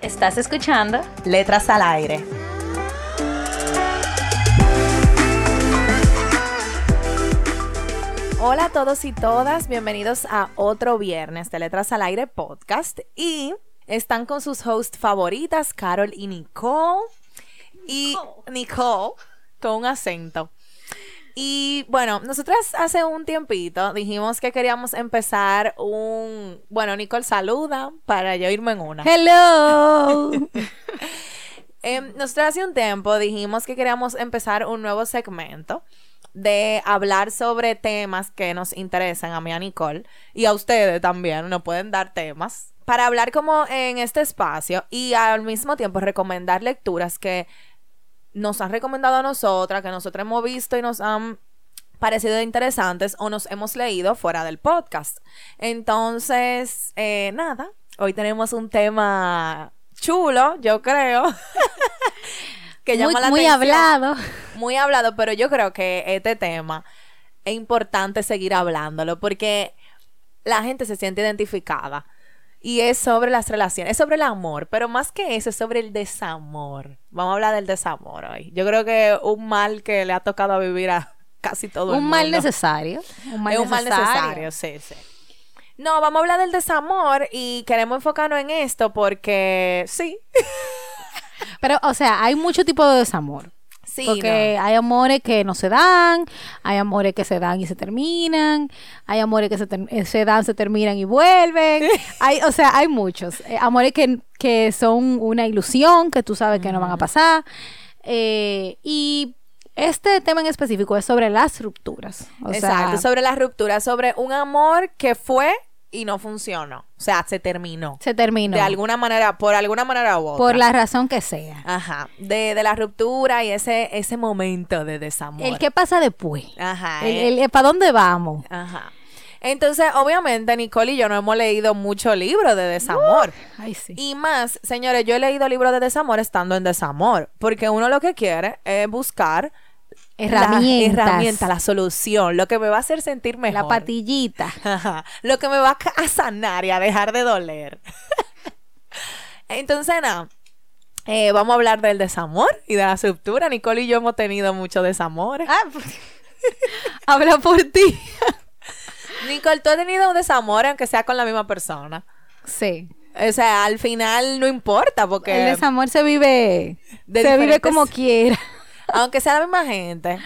Estás escuchando Letras al Aire. Hola a todos y todas, bienvenidos a otro viernes de Letras al Aire podcast y están con sus hosts favoritas, Carol y Nicole. Y Nicole, con un acento. Y bueno, nosotras hace un tiempito dijimos que queríamos empezar un... Bueno, Nicole saluda para yo irme en una. Hello. eh, nosotras hace un tiempo dijimos que queríamos empezar un nuevo segmento de hablar sobre temas que nos interesan a mí, a Nicole, y a ustedes también, nos pueden dar temas, para hablar como en este espacio y al mismo tiempo recomendar lecturas que nos han recomendado a nosotras, que nosotros hemos visto y nos han parecido interesantes o nos hemos leído fuera del podcast. Entonces, eh, nada, hoy tenemos un tema chulo, yo creo. que muy, muy hablado. Muy hablado, pero yo creo que este tema es importante seguir hablándolo porque la gente se siente identificada. Y es sobre las relaciones, es sobre el amor, pero más que eso, es sobre el desamor. Vamos a hablar del desamor hoy. Yo creo que un mal que le ha tocado vivir a casi todo el mundo. Un mal necesario. Un mal es un mal necesario, sí, sí. No, vamos a hablar del desamor y queremos enfocarnos en esto porque sí. Pero, o sea, hay mucho tipo de desamor. Sí, porque hay amores que no se dan, hay amores que se dan y se terminan, hay amores que se, eh, se dan, se terminan y vuelven. hay, o sea, hay muchos. Eh, amores que, que, son una ilusión, que tú sabes que no van a pasar. Eh, y este tema en específico es sobre las rupturas. Exacto, sobre las rupturas, sobre un amor que fue y no funcionó. O sea, se terminó. Se terminó. De alguna manera, por alguna manera u otra. Por la razón que sea. Ajá. De, de la ruptura y ese, ese momento de desamor. El qué pasa después. Ajá. El, el, ¿Para dónde vamos? Ajá. Entonces, obviamente, Nicole y yo no hemos leído mucho libro de desamor. ay, sí. Y más, señores, yo he leído libros de desamor estando en desamor. Porque uno lo que quiere es buscar herramientas. La herramienta, la solución, lo que me va a hacer sentir mejor. La patillita. Lo que me va a sanar y a dejar de doler. Entonces, nada. Eh, vamos a hablar del desamor y de la ruptura. Nicole y yo hemos tenido mucho desamor. Ah, pues, habla por ti. Nicole, tú has tenido un desamor aunque sea con la misma persona. Sí. O sea, al final no importa porque... El desamor se vive... se vive como quiera aunque sea la misma gente,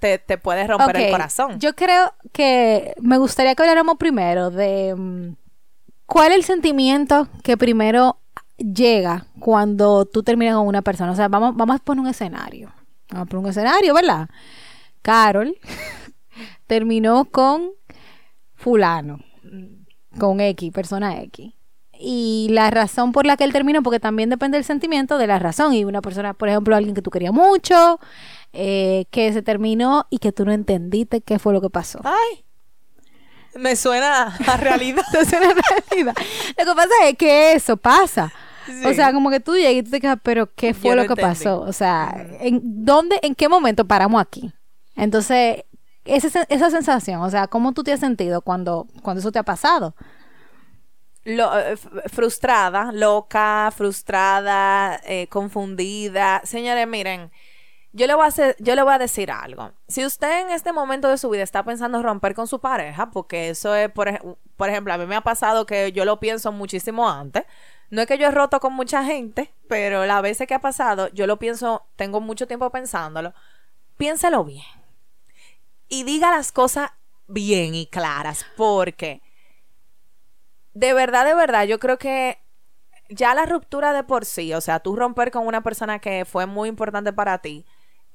te, te puede romper el corazón. Yo creo que me gustaría que habláramos primero de mm, cuál es el sentimiento que primero llega cuando tú terminas con una persona. O sea, vamos, vamos a poner un escenario. Vamos a poner un escenario, ¿verdad? Carol terminó con fulano, con X, persona X y la razón por la que él terminó, porque también depende del sentimiento de la razón. Y una persona, por ejemplo, alguien que tú querías mucho, eh, que se terminó y que tú no entendiste qué fue lo que pasó. Ay. Me suena a realidad. Te suena a realidad. Lo que pasa es que eso pasa. O sea, como que tú llegas y tú te quedas, pero ¿qué fue lo que pasó? O sea, ¿en dónde, en qué momento paramos aquí? Entonces, esa, esa sensación, o sea, ¿cómo tú te has sentido cuando, cuando eso te ha pasado? Eh, frustrada, loca, frustrada, eh, confundida. Señores, miren, yo le, voy a yo le voy a decir algo. Si usted en este momento de su vida está pensando romper con su pareja, porque eso es, por, por ejemplo, a mí me ha pasado que yo lo pienso muchísimo antes. No es que yo he roto con mucha gente, pero las veces que ha pasado, yo lo pienso, tengo mucho tiempo pensándolo. Piénselo bien. Y diga las cosas bien y claras, porque de verdad, de verdad, yo creo que ya la ruptura de por sí, o sea, tú romper con una persona que fue muy importante para ti,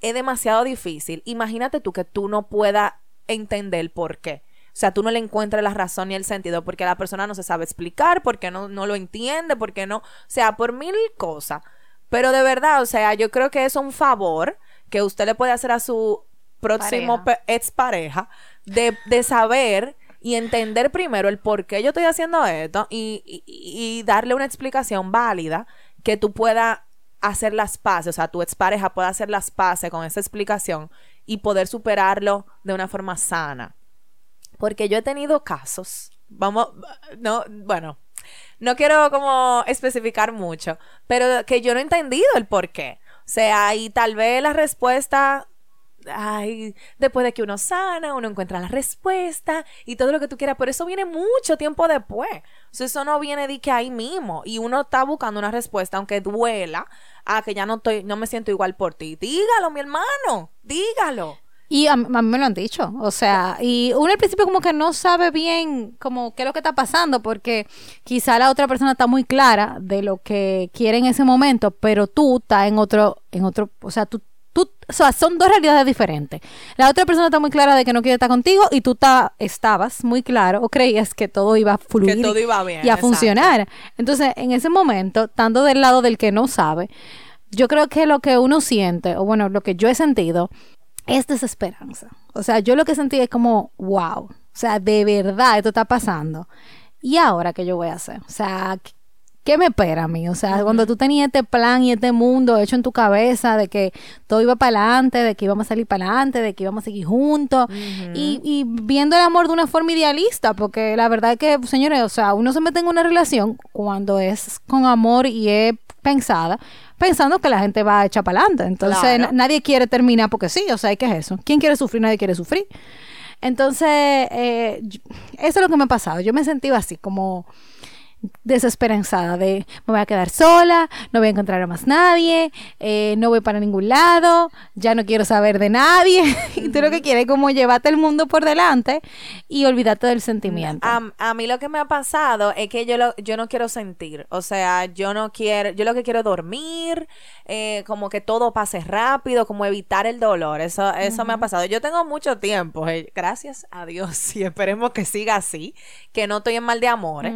es demasiado difícil. Imagínate tú que tú no puedas entender por qué. O sea, tú no le encuentras la razón ni el sentido porque la persona no se sabe explicar, porque no, no lo entiende, porque no, o sea, por mil cosas. Pero de verdad, o sea, yo creo que es un favor que usted le puede hacer a su próximo Pareja. pe- expareja de, de saber y entender primero el por qué yo estoy haciendo esto y, y- darle una explicación válida que tú puedas hacer las paces, o sea, tu expareja pueda hacer las paces con esa explicación y poder superarlo de una forma sana. Porque yo he tenido casos, vamos, no, bueno, no quiero como especificar mucho, pero que yo no he entendido el por qué. O sea, y tal vez la respuesta, ay, después de que uno sana, uno encuentra la respuesta y todo lo que tú quieras, pero eso viene mucho tiempo después. Eso no viene de que ahí mismo y uno está buscando una respuesta, aunque duela, a que ya no estoy, no me siento igual por ti. Dígalo, mi hermano, dígalo. Y a mí me lo han dicho, o sea, y uno al principio como que no sabe bien como qué es lo que está pasando, porque quizá la otra persona está muy clara de lo que quiere en ese momento, pero tú estás en otro, en otro, o sea, tú, tú, o sea, son dos realidades diferentes. La otra persona está muy clara de que no quiere estar contigo y tú ta- estabas muy claro o creías que todo iba a fluir Que todo iba bien, y a exacto. funcionar. Entonces, en ese momento, estando del lado del que no sabe, yo creo que lo que uno siente, o bueno, lo que yo he sentido, es desesperanza. O sea, yo lo que sentí es como, wow, o sea, de verdad esto está pasando. ¿Y ahora qué yo voy a hacer? O sea, ¿qué- ¿qué me espera a mí? O sea, cuando tú tenías este plan y este mundo hecho en tu cabeza de que todo iba para adelante, de que íbamos a salir para adelante, de que íbamos a seguir juntos y, y viendo el amor de una forma idealista, porque la verdad es que, señores, o sea, uno se mete en una relación cuando es con amor y es pensada, pensando que la gente va a echar para adelante. Entonces, Claro. nadie quiere terminar porque sí, o sea, ¿qué es eso? ¿Quién quiere sufrir? Nadie quiere sufrir. Entonces, eh, eso es lo que me ha pasado. Yo me he sentido así, como desesperanzada de me voy a quedar sola, no voy a encontrar a más nadie, eh, no voy para ningún lado, ya no quiero saber de nadie. y tú lo que quieres es como llevarte el mundo por delante y olvidarte del sentimiento. A, a mí lo que me ha pasado es que yo, lo, yo no quiero sentir, o sea, yo no quiero, yo lo que quiero es dormir, eh, como que todo pase rápido, como evitar el dolor, eso, eso me ha pasado. Yo tengo mucho tiempo, eh, gracias a Dios, y esperemos que siga así, que no estoy en mal de amores.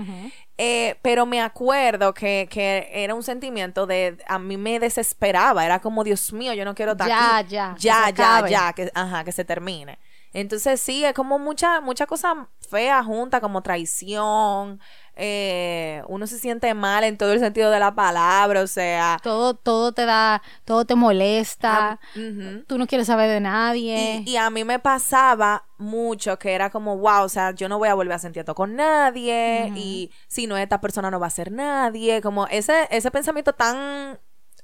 Eh, pero me acuerdo que, que era un sentimiento de, a mí me desesperaba, era como, Dios mío, yo no quiero estar Ya, aquí. ya, ya, ya, ya, que, ajá, que se termine. Entonces sí, es como mucha, mucha cosa fea junta, como traición, eh, uno se siente mal en todo el sentido de la palabra, o sea, todo, todo te da, todo te molesta, Ah, ujú. tú no quieres saber de nadie. Y, y a mí me pasaba mucho que era como, wow, o sea, yo no voy a volver a sentir esto con nadie y si no esta persona no va a ser nadie, como ese, ese pensamiento tan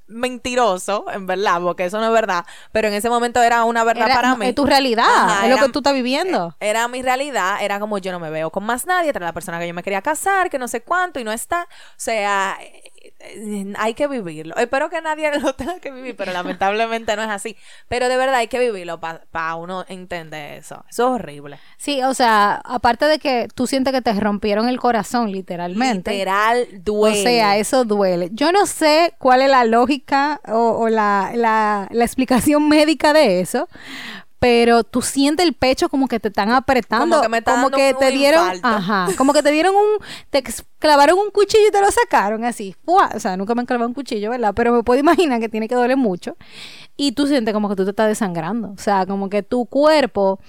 mentiroso, en verdad, porque eso no es verdad, pero en ese momento era una verdad Era- para mí. es tu realidad, Ajá, es lo que tú estás viviendo. Era mi realidad, era como yo no me veo con más nadie, era la persona que yo me quería casar, que no sé cuánto y no está. O sea, eh, eh, hay que vivirlo. Espero que nadie lo tenga que vivir, pero lamentablemente no es así. Pero de verdad hay que vivirlo para uno entender eso. Eso es horrible. Sí, o sea, aparte de que tú sientes que te rompieron el corazón, literalmente. Literal O duele. sea, eso duele. Yo no sé cuál es la lógica o, o la, la- la explicación médica de eso, pero tú sientes el pecho como que te están apretando, Como que me está como dando que te dieron, infarto. ajá, como que te dieron un, te clavaron un cuchillo y te lo sacaron así. ¡fua! O sea, nunca me han clavado un cuchillo, ¿verdad? Pero me puedo imaginar que tiene que doler mucho. Y tú sientes como que tú te estás desangrando. O sea, como que tu cuerpo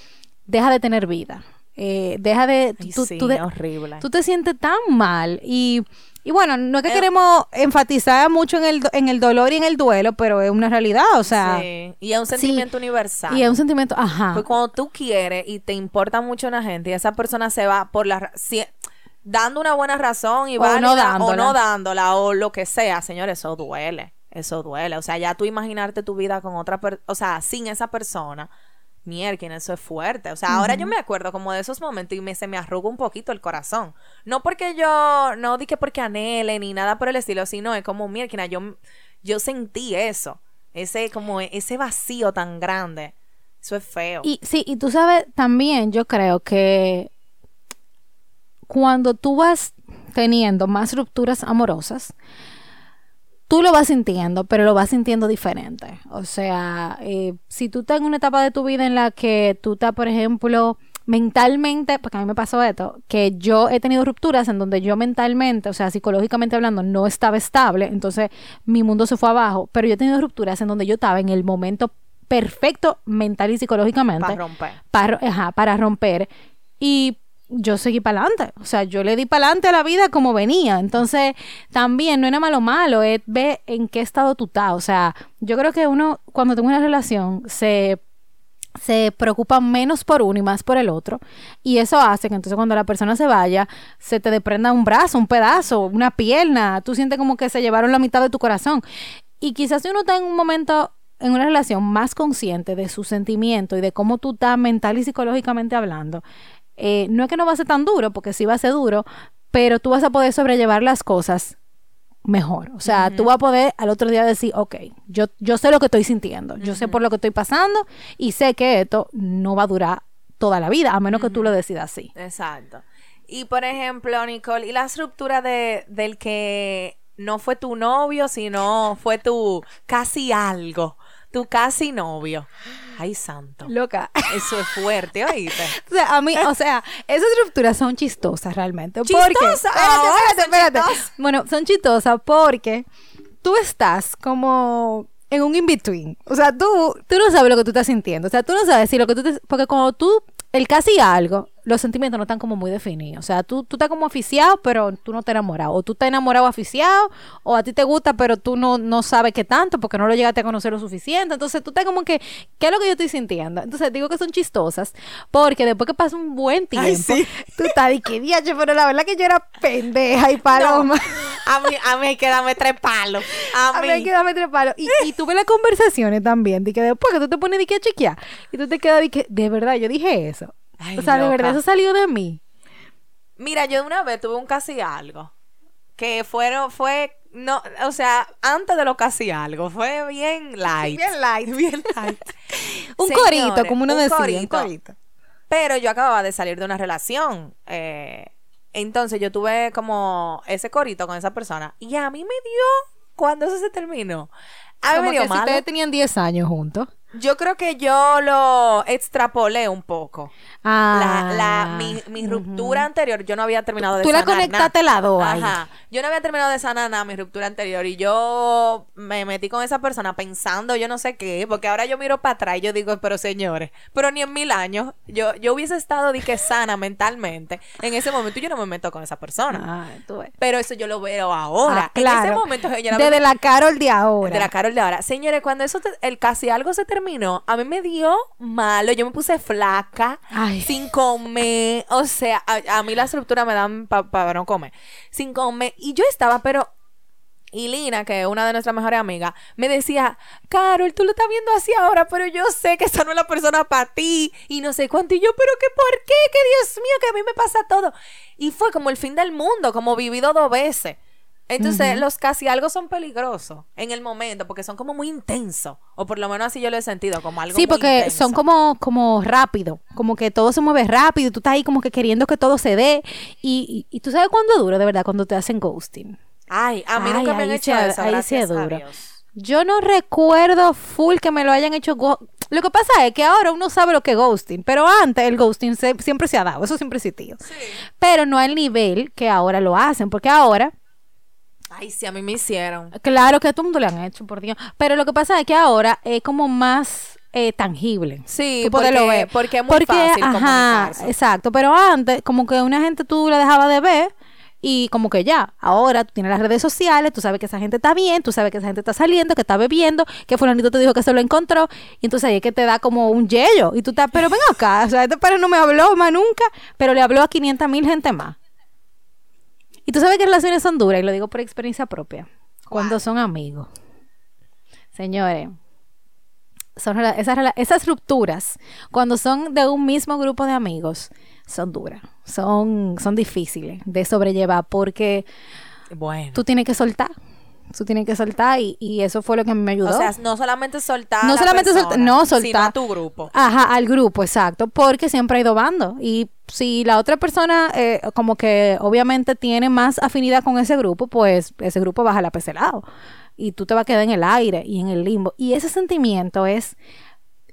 deja de tener vida. Eh, deja de... Ay, tú- sí, tú de- horrible. tú te sientes tan mal y, y bueno, no es que Eh, queremos enfatizar mucho en el, en el dolor y en el duelo, pero es una realidad, o sea, Sí, Y es un sí, sentimiento universal. y es un sentimiento, ajá, Pues cuando tú quieres y te importa mucho una gente y esa persona se va por la si- dando una buena razón y O válida, no o no dándola o lo que sea, señor, eso duele. Eso duele. O sea, ya tú imaginarte tu vida con otra persona, o sea, sin esa persona. Mierda, eso es fuerte. O sea, ahora yo me acuerdo como de esos momentos y me, se me arruga un poquito el corazón. No porque yo, no di que porque anhele ni nada por el estilo, sino es como, mierda, yo, yo sentí eso. Ese, como, ese vacío tan grande. Eso es feo. y sí, y tú sabes también, yo creo que cuando tú vas teniendo más rupturas amorosas, tú lo vas sintiendo, pero lo vas sintiendo diferente. O sea, eh, si tú estás en una etapa de tu vida en la que tú estás, por ejemplo, mentalmente, porque a mí me pasó esto, que yo he tenido rupturas en donde yo mentalmente, o sea, psicológicamente hablando, no estaba estable, entonces mi mundo se fue abajo, pero yo he tenido rupturas en donde yo estaba en el momento perfecto mental y psicológicamente. Para romper. Para, ajá, para romper. Y yo seguí para adelante. O sea, yo le di para adelante a la vida como venía. Entonces, también no era malo malo, es ver en qué estado tú estás. O sea, yo creo que uno, cuando tiene una relación, se se preocupa menos por uno y más por el otro. Y eso hace que entonces cuando la persona se vaya, se te desprenda un brazo, un pedazo, una pierna. Tú sientes como que se llevaron la mitad de tu corazón. Y quizás si uno está en un momento, en una relación más consciente de su sentimiento y de cómo tú estás mental y psicológicamente hablando, eh, no es que no va a ser tan duro, porque sí va a ser duro, pero tú vas a poder sobrellevar las cosas mejor. O sea, tú vas a poder al otro día decir, ok, yo, yo sé lo que estoy sintiendo, yo sé por lo que estoy pasando y sé que esto no va a durar toda la vida, a menos que tú lo decidas así. Exacto. Y por ejemplo, Nicole, ¿y las rupturas de, del que no fue tu novio, sino fue tu casi algo? Tu casi novio. Ay, santo. Loca. Eso es fuerte, oíste. O sea, a mí, o sea, esas rupturas son chistosas realmente. ¿Chistosas? Porque, espérate, espérate, espérate. chistosas. Bueno, son chistosas porque tú estás como en un in-between. O sea, tú, tú no sabes lo que tú estás sintiendo. O sea, tú no sabes si lo que tú te... Porque cuando tú, el casi algo, los sentimientos no están como muy definidos. O sea, tú, tú estás como aficiado, pero tú no te enamorado. O tú estás enamorado aficiado, o a ti te gusta, pero tú no, no sabes qué tanto, porque no lo llegaste a conocer lo suficiente. Entonces tú estás como que, ¿qué es lo que yo estoy sintiendo? Entonces digo que son chistosas, porque después que pasa un buen tiempo, Ay, sí. tú estás de que diache, pero la verdad que yo era pendeja y paloma. A mí, a mí hay que darme tres palos. A, A mí. mí hay que darme tres palos. Y, y tuve las conversaciones también, de que después que tú te pones de que a chequear, y tú te quedas de que, de verdad, yo dije eso. Ay, o sea, de verdad, eso salió de mí. Mira, yo de una vez tuve un casi algo. Que fueron, fue, no, o sea, antes de lo casi algo, fue bien light. Bien light. Bien light. Un Señores, corito, como uno un decía. corito. Un corito. Pero yo acababa de salir de una relación. eh, entonces yo tuve como ese corito con esa persona. Y a mí me dio, cuando eso se terminó, a mí Como me dio que si ustedes tenían 10 años juntos. Yo creo que yo lo extrapolé un poco. Ah. La, la, mi, mi ruptura anterior, yo no había terminado de Tú la sanar conectaste nada. las dos ahí. Ajá. Yo no había terminado de sanar nada mi ruptura anterior y yo me metí con esa persona pensando yo no sé qué, porque ahora yo miro para atrás y yo digo, pero señores, pero ni en mil años yo, yo hubiese estado de que sana mentalmente en ese momento yo no me meto con esa persona. Ah, tú ves. Pero eso yo lo veo ahora. Ah, claro. En ese momento yo no Desde la Carol de ahora. de la Carol de ahora. Señores, cuando eso, te- el casi algo se terminó, a mí me dio malo. Yo me puse flaca, Ay. sin comer. O sea, a, a mí las rupturas me dan para no comer. Sin comer. Y yo estaba, pero. Y Lina, que es una de nuestras mejores amigas, me decía, Carol, tú lo estás viendo así ahora, pero yo sé que esa no es la persona para ti. Y no sé cuánto. Y yo, pero qué, ¿por qué? Que Dios mío, que a mí me pasa todo. Y fue como el fin del mundo, como vivido dos veces. Entonces, los casi algo son peligrosos en el momento porque son como muy intensos. O por lo menos así yo lo he sentido, como algo Sí, muy porque intenso. son como, como rápido, como que todo se mueve rápido y tú estás ahí como que queriendo que todo se dé. Y, y, y tú sabes cuándo duro, de verdad, cuando te hacen ghosting. Ay, a mí Ay, nunca me han hecho sí- eso, ahí sí duro. Yo no recuerdo full que me lo hayan hecho. Lo que pasa es que ahora uno sabe lo que es ghosting, pero antes el ghosting se- siempre se ha dado, eso siempre ha existido. Pero no al nivel que ahora lo hacen, porque ahora, Ay, sí, a mí me hicieron. claro que a todo el mundo le han hecho, por Dios, pero lo que pasa es que ahora es como más eh, tangible. Sí, Tú porque- ver. porque es muy fácil comunicarse. exacto, pero antes como que una gente tú la dejabas de ver y como que ya, ahora tú tienes las redes sociales, tú sabes que esa gente está bien, tú sabes que esa gente está saliendo, que está bebiendo, que fulanito te dijo que se lo encontró y entonces ahí es que te da como un yello y tú estás, pero ven acá, o sea, este padre no me habló más nunca, pero le habló a 500 mil gente más. Y tú sabes que relaciones son duras y lo digo por experiencia propia, cuando son amigos. Señores, son esas, esas rupturas, cuando son de un mismo grupo de amigos, son duras, son, son difíciles de sobrellevar porque Bueno. tú tienes que soltar, tú tienes que soltar y, y eso fue lo que a mí me ayudó. o sea, no solamente soltar. No a la solamente persona, soltar- no, Sino soltar. a tu grupo. Ajá, al grupo, exacto, porque siempre hay dos bandos. Y si la otra persona, eh, como que obviamente tiene más afinidad con ese grupo, pues ese grupo baja la lado Y tú te vas a quedar en el aire y en el limbo. Y ese sentimiento es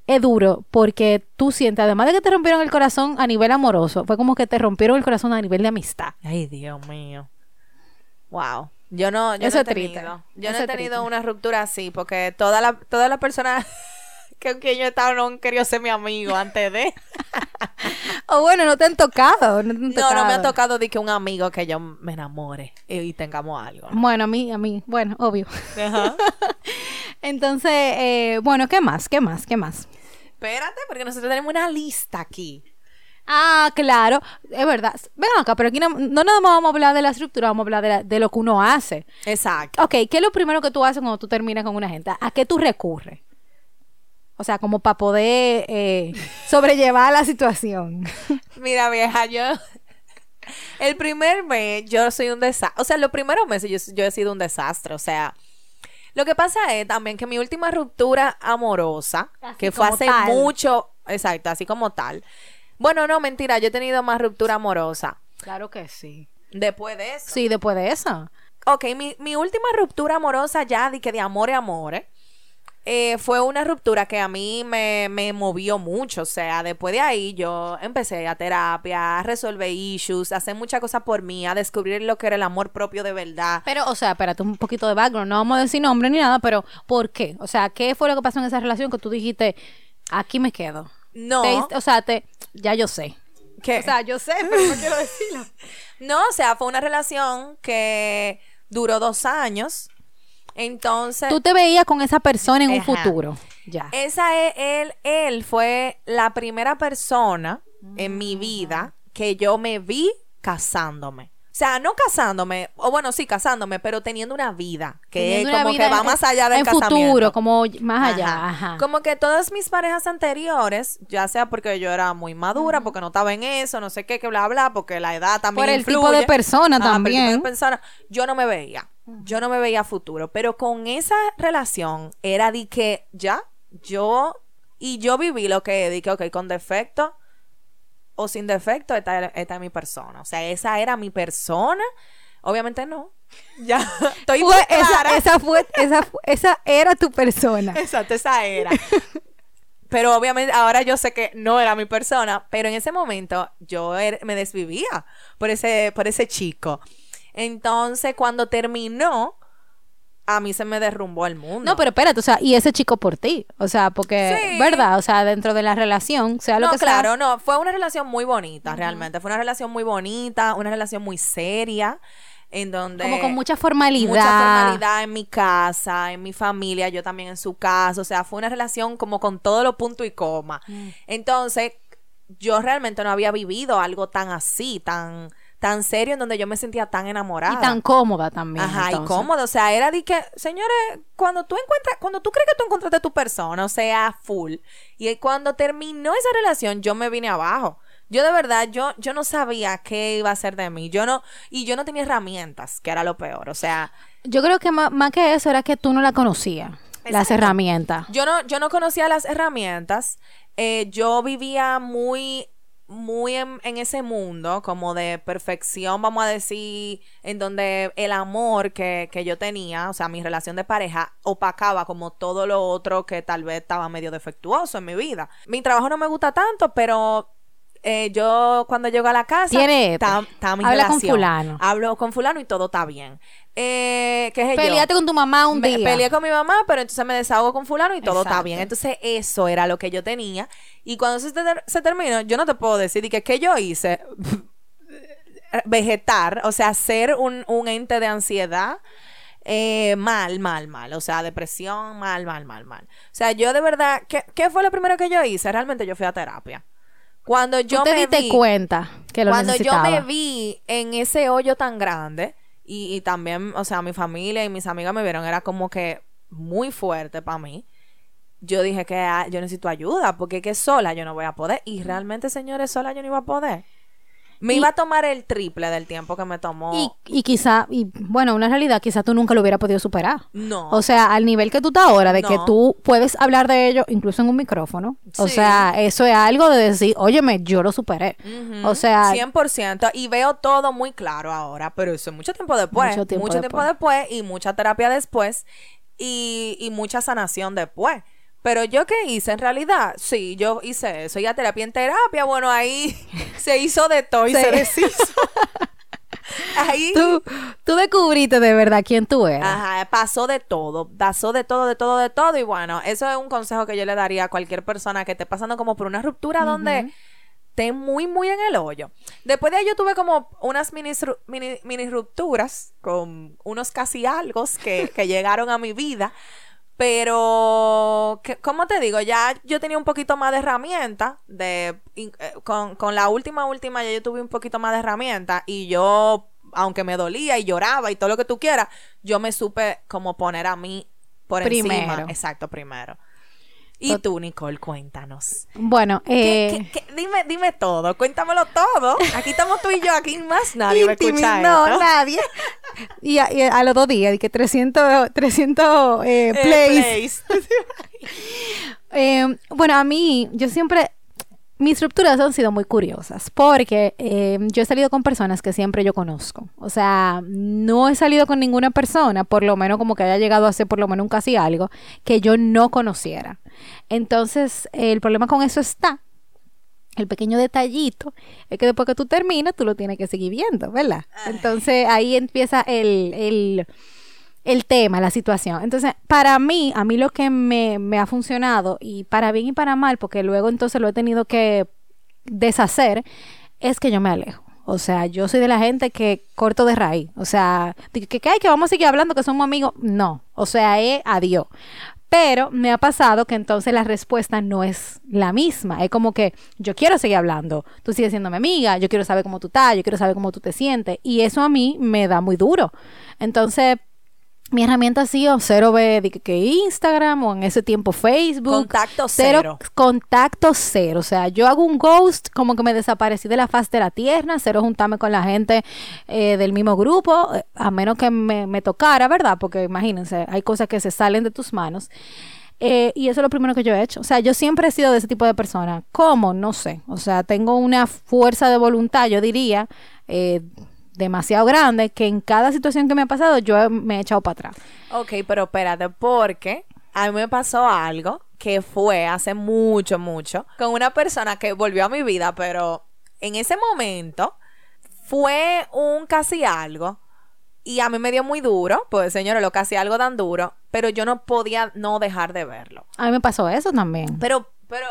es duro porque tú sientes, además de que te rompieron el corazón a nivel amoroso, fue como que te rompieron el corazón a nivel de amistad. Ay, Dios mío. Wow. Yo no, yo Eso no he tenido, yo Eso no he tenido una ruptura así, porque todas las todas las personas que, que yo estaba no han querido ser mi amigo antes de. O bueno, no te han tocado. No, te han No, no me ha tocado. tocado de que un amigo que yo me enamore y, y tengamos algo. ¿no? Bueno, a mí, a mí, bueno, obvio. Ajá. Entonces, eh, bueno, ¿qué más? ¿Qué más? ¿Qué más? Espérate, porque nosotros tenemos una lista aquí. Ah, claro, es verdad. Ven acá, pero aquí no, no nada más vamos a hablar de la estructura, vamos a hablar de, la- de lo que uno hace. Exacto. Ok, ¿qué es lo primero que tú haces cuando tú terminas con una gente? ¿A qué tú recurres? O sea, como para poder eh, sobrellevar la situación. Mira, vieja, yo. El primer mes yo soy un desastre. O sea, los primeros meses yo, yo he sido un desastre. O sea, lo que pasa es también que mi última ruptura amorosa, Así que fue hace tal. mucho, exacto, así como tal. Bueno, no, mentira, yo he tenido más ruptura amorosa. Claro que sí. Después de eso. Sí, después de eso. Ok, mi, mi última ruptura amorosa ya de que de amor y amor eh, fue una ruptura que a mí me, me movió mucho. O sea, después de ahí yo empecé a terapia, a resolver issues, a hacer muchas cosas por mí, a descubrir lo que era el amor propio de verdad. Pero, o sea, espérate un poquito de background. No vamos a decir nombre ni nada, pero ¿por qué? O sea, ¿qué fue lo que pasó en esa relación que tú dijiste, aquí me quedo? No, Te o sea, te, ya yo sé. ¿qué? O sea, yo sé, pero no quiero decirlo. no, o sea, fue una relación que duró dos años. Entonces, Tú te veías con esa persona en un futuro. Ya. Esa es, él, él fue la primera persona en mi vida que yo me vi casándome. O sea, no casándome, o bueno, sí, casándome, pero teniendo una vida que Teniendo una como que va en- más allá del en casamiento. futuro, como más allá. Ajá. Ajá. Como que todas mis parejas anteriores, ya sea porque yo era muy madura, porque no estaba en eso, no sé qué, que bla, bla, porque la edad también Por el influye. tipo de persona Ajá, por el tipo de también. persona. Yo no me veía. Yo no me veía futuro. Pero con esa relación era de que ya, yo, y yo viví lo que dije, ok, con defecto o sin defecto, esta, esta es mi persona. O sea, esa era mi persona. Obviamente no. Ya, estoy Fue- esa, esa fue, esa, esa era tu persona. Exacto, esa era. Pero obviamente ahora yo sé que no era mi persona, pero en ese momento yo er- me desvivía por ese, por ese chico. Entonces, cuando terminó, a mí se me derrumbó el mundo. No, pero espérate, o sea, y ese chico por ti. O sea, porque, Sí. ¿verdad? O sea, dentro de la relación, sea lo no, que sea. claro, no, fue una relación muy bonita, realmente. Fue una relación muy bonita, una relación muy seria, en donde... Como con mucha formalidad. mucha formalidad en mi casa, en mi familia, yo también en su casa, o sea, fue una relación como con todo lo punto y coma. Mm. Entonces, yo realmente no había vivido algo tan así, tan tan serio en donde yo me sentía tan enamorada. Y tan cómoda también. Ajá, y cómodo, o sea, era de que, señores, cuando tú encuentras, cuando tú crees que tú encontraste tu persona, o sea, full, y cuando terminó esa relación, yo me vine abajo. Yo de verdad, yo, yo no sabía qué iba a ser de mí. Yo no, y yo no tenía herramientas, que era lo peor. O sea, Yo creo que más, más que eso era que tú no la conocías. Las herramientas. yo no, yo no conocía las herramientas. Eh, yo vivía muy, muy en, en ese mundo, como de perfección, vamos a decir, en donde el amor que, que yo tenía, o sea, mi relación de pareja, opacaba como todo lo otro que tal vez estaba medio defectuoso en mi vida. Mi trabajo no me gusta tanto, pero eh, yo cuando llego a la casa, está, mi habla con relación. fulano. Hablo con fulano y todo está bien. Eh, ¿Qué sé yo? Peleate con tu mamá un Me- día. Peleé con mi mamá, pero entonces me desahogo con fulano y todo está bien. Entonces eso era lo que yo tenía. Y cuando se, ter- se terminó, yo no te puedo decir de que qué yo hice. Vegetar, o sea, ser un, un ente de ansiedad. eh, mal, mal, mal. O sea, depresión, mal, mal, mal, mal. O sea, yo de verdad, ¿qué, qué fue lo primero que yo hice? Realmente yo fui a terapia. Cuando yo Tú te me diste vi, cuenta que lo cuando yo me vi en ese hoyo tan grande y, y también, o sea, mi familia y mis amigas me vieron, era como que muy fuerte para mí. Yo dije que ah, yo necesito ayuda porque que sola yo no voy a poder. Y realmente, señores, sola yo no iba a poder. Me Y- iba a tomar el triple del tiempo que me tomó. Y, y quizá, y bueno, una realidad, quizá tú nunca lo hubiera podido superar. no. O sea, al nivel que tú estás ahora, de que tú puedes hablar de ello incluso en un micrófono. O sea, eso es algo de decir, óyeme, yo lo superé. O sea, 100%. Y veo todo muy claro ahora, pero eso es mucho tiempo después. Mucho tiempo tiempo después y mucha terapia después y, y mucha sanación después. Pero yo qué hice en realidad, sí, yo hice eso. Y a terapia en terapia, bueno, ahí se hizo de todo y Sí. se deshizo. ahí Tú, tú descubriste de verdad quién tú eras. Ajá, pasó de todo, pasó de todo, de todo, de todo. Y bueno, eso es un consejo que yo le daría a cualquier persona que esté pasando como por una ruptura donde esté muy, muy en el hoyo. Después de ahí yo tuve como unas mini, mini, mini rupturas con unos casi algo que, que llegaron a mi vida. Pero, que- ¿cómo te digo? Ya yo tenía un poquito más de herramienta. De, eh, con, con la última, última, ya yo tuve un poquito más de herramienta. Y yo, aunque me dolía y lloraba y todo lo que tú quieras, yo me supe como poner a mí por encima. Primero. Exacto, primero. Y tú, Nicole, cuéntanos. Bueno, ¿Qué- eh, qué- qué? Dime, dime todo, cuéntamelo todo. Aquí estamos tú y yo, aquí más nadie va a Intimi- escuchar no, esto. nadie. Y a, y a los dos días, que 300, 300 eh, Eh, plays. plays. Eh, bueno, a mí, yo siempre, mis rupturas han sido muy curiosas porque eh, yo he salido con personas que siempre yo conozco. O sea, no he salido con ninguna persona, por lo menos como que haya llegado a ser por lo menos un casi algo, que yo no conociera. Entonces, el problema con eso está. El pequeño detallito es que después que tú terminas, tú lo tienes que seguir viendo, ¿verdad? Entonces ahí empieza el, el, el tema, la situación. Entonces, para mí, a mí lo que me, ha funcionado, y para bien y para mal, porque luego entonces lo he tenido que deshacer, es que yo me alejo. O sea, yo soy de la gente que corto de raíz. O sea, que, que, que vamos a seguir hablando, que somos amigos. No. O sea, es adiós. Pero me ha pasado que entonces la respuesta no es la misma. Es como que yo quiero seguir hablando. Tú sigues siendo mi amiga. Yo quiero saber cómo tú estás. Yo quiero saber cómo tú te sientes. Y eso a mí me da muy duro. Entonces, mi herramienta ha sido cero de que, Instagram o en ese tiempo Facebook. Contacto cero. Contacto cero. O sea, yo hago un ghost, como que me desaparecí de la faz de la tierra, cero juntarme con la gente eh, del mismo grupo, eh, a menos que me, me tocara, ¿verdad? Porque imagínense, hay cosas que se salen de tus manos. Eh, y eso es lo primero que yo he hecho. O sea, yo siempre he sido de ese tipo de persona. ¿Cómo? No sé. O sea, tengo una fuerza de voluntad, yo diría, eh, demasiado grande, que en cada situación que me ha pasado yo me he echado para atrás. Ok, pero espérate, porque a mí me pasó algo que fue hace mucho, mucho, con una persona que volvió a mi vida, pero en ese momento fue un casi algo. Y a mí me dio muy duro, pues señores, lo casi algo tan duro, pero yo no podía no dejar de verlo. A mí me pasó eso también. Pero, pero,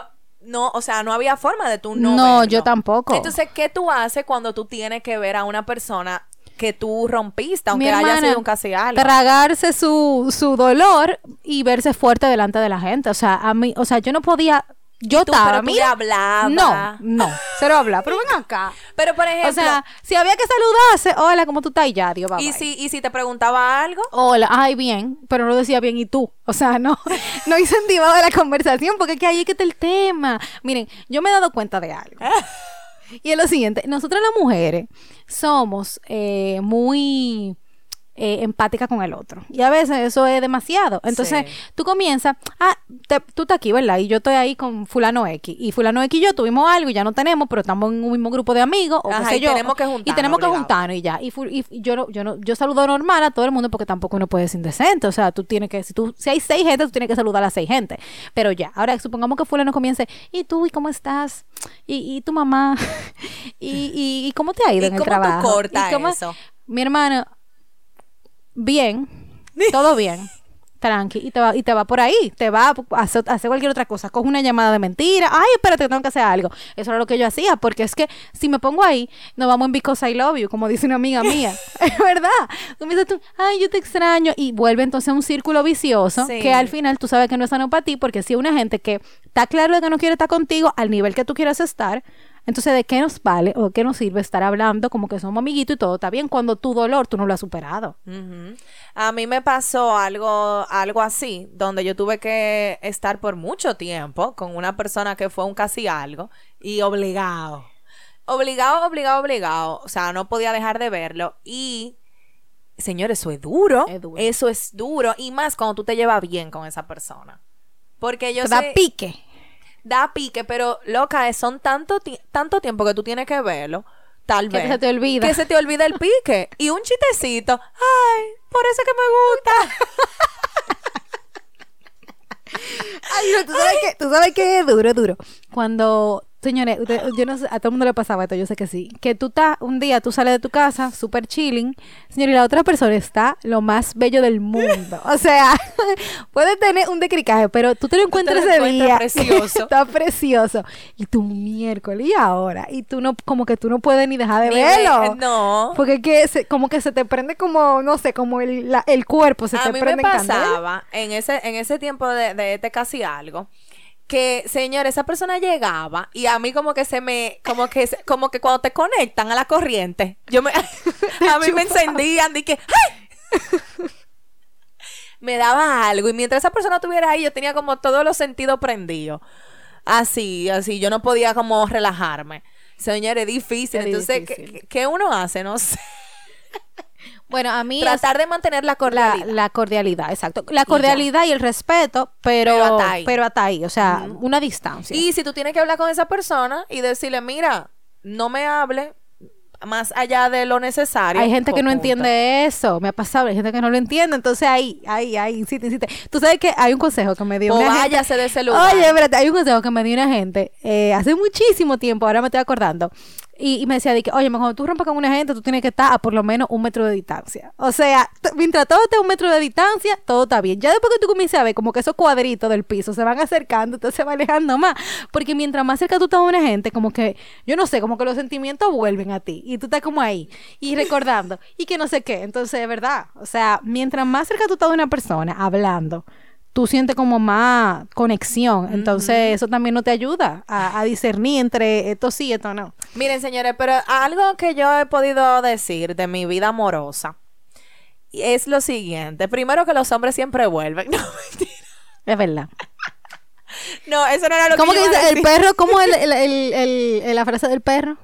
no, o sea, no había forma de tú no No, verlo. yo tampoco. Entonces, ¿qué tú haces cuando tú tienes que ver a una persona que tú rompiste, aunque Mi haya hermana, sido un casi algo? Tragarse su, su dolor y verse fuerte delante de la gente. O sea, a mí, o sea, yo no podía. Yo Tú, estaba, pero tú mira. No, no, cero hablar. Pero ven acá. Pero, por ejemplo, O sea, si había que saludarse, hola, ¿cómo tú estás? Y ya, Dios, bye, y, bye. si, y si te preguntaba algo, Hola, ay, bien, pero no decía bien, ¿y tú? O sea, no, no incentivaba la conversación porque es que ahí es que está el tema. Miren, yo me he dado cuenta de algo. Y es lo siguiente, nosotras las mujeres somos eh, muy eh, empáticas con el otro. Y a veces eso es demasiado. Entonces, Sí. tú comienzas, ah, te- tú estás aquí, ¿verdad? Y yo estoy ahí con fulano X. Y fulano X y yo tuvimos algo y ya no tenemos, pero estamos en un mismo grupo de amigos o Ajá, qué sé y yo. tenemos que Y juntarnos, tenemos que juntarnos y ya. Y, y yo, yo, no, yo saludo normal a todo el mundo porque tampoco uno puede ser indecente. O sea, tú tienes que, si, tú, si hay seis gente, tú tienes que saludar a seis gente. Pero ya, ahora supongamos que fulano comience, ¿y tú? ¿Y cómo estás? ¿Y, y tu mamá? ¿Y, y, y cómo te ha ido ¿Y en el cómo tú trabajo? cortas ¿Y cómo- eso? Mi hermano, bien, todo bien. Tranqui, y te va, y te va por ahí, te va a hacer, a hacer cualquier otra cosa, coge una llamada de mentira, ay, espérate, tengo que hacer algo. Eso era lo que yo hacía, porque es que si me pongo ahí, nos vamos en because I love you, como dice una amiga mía. es verdad. Tú me dices tú, ay, yo te extraño, y vuelve entonces a un círculo vicioso, Sí. que al final tú sabes que no es sano para ti, porque si una gente que está claro de que no quiere estar contigo al nivel que tú quieras estar, entonces, ¿de qué nos vale o qué nos sirve estar hablando como que somos amiguitos y todo está bien cuando tu dolor tú no lo has superado? A mí me pasó algo, algo así, donde yo tuve que estar por mucho tiempo con una persona que fue un casi algo y obligado. Obligado, obligado, obligado. O sea, no podía dejar de verlo. Y, señores, eso es duro. Es duro. Eso es duro. Y más cuando tú te llevas bien con esa persona. Porque yo Te da pique. Da pique, pero loca, son tanto, ti- tanto tiempo que tú tienes que verlo, tal Que vez. se te olvida. Que se te olvida el pique. y un chistecito, ay, por eso que me gusta. Ay, no, tú sabes que, tú sabes que es duro, duro. Cuando, señores, usted- yo no sé, a todo el mundo le pasaba esto, yo sé que sí. Que tú estás, un día tú sales de tu casa, súper chilling, señor, y la otra persona está lo más bello del mundo. O sea, puede tener un decricaje, pero tú te lo encuentras ese día. precioso. está precioso. Y tú miércoles, y ahora. Y tú no, como que tú no puedes ni dejar de Ni verlo. ve- no. Porque que se- como que se te prende como, no sé, como el, la- el cuerpo se a te mí prende me en pasaba en ese, en ese tiempo de, de este casi algo que señor esa persona llegaba y a mí como que se me como que se- como que cuando te conectan a la corriente yo me a mí me encendían y que ¡ay! me daba algo y mientras esa persona estuviera ahí yo tenía como todos los sentidos prendidos así así yo no podía como relajarme señor es difícil Es entonces ¿qué-. ¿qué, uno hace? no sé Bueno, a mí tratar de mantener la cordialidad la cordialidad, exacto. La cordialidad y, el respeto, pero, Pero hasta ahí. pero hasta ahí, o sea, una distancia. Y si tú tienes que hablar con esa persona y decirle, mira, no me hable más allá de lo necesario. hay gente que no entiende eso, me ha pasado, hay gente que no lo entiende, entonces ahí, ahí, ahí, insiste, insiste. Tú sabes que hay un consejo que me dio O una gente- váyase de ese lugar. Oye, espérate, hay un consejo que me dio una gente eh, hace muchísimo tiempo, ahora me estoy acordando. Y, me decía de que, oye, cuando tú rompas con una gente, tú tienes que estar a por lo menos un metro de distancia. O sea, mientras todo esté a un metro de distancia, todo está bien. Ya después que tú comienzas a ver como que esos cuadritos del piso se van acercando, entonces se va alejando más. Porque mientras más cerca tú estás de una gente, como que, yo no sé, como que los sentimientos vuelven a ti. Y tú estás como ahí, y recordando, y que no sé qué. Entonces, es verdad. O sea, mientras más cerca tú estás de una persona, hablando, tú sientes como más conexión. Entonces, eso también no te ayuda a, a discernir entre esto sí y esto no. Miren, señores, pero algo que yo he podido decir de mi vida amorosa es lo siguiente. Primero que los hombres siempre vuelven. No, mentira. Es verdad. No, eso no era lo ¿Cómo que que dice el perro? ¿Cómo es el- el- el- la frase del perro?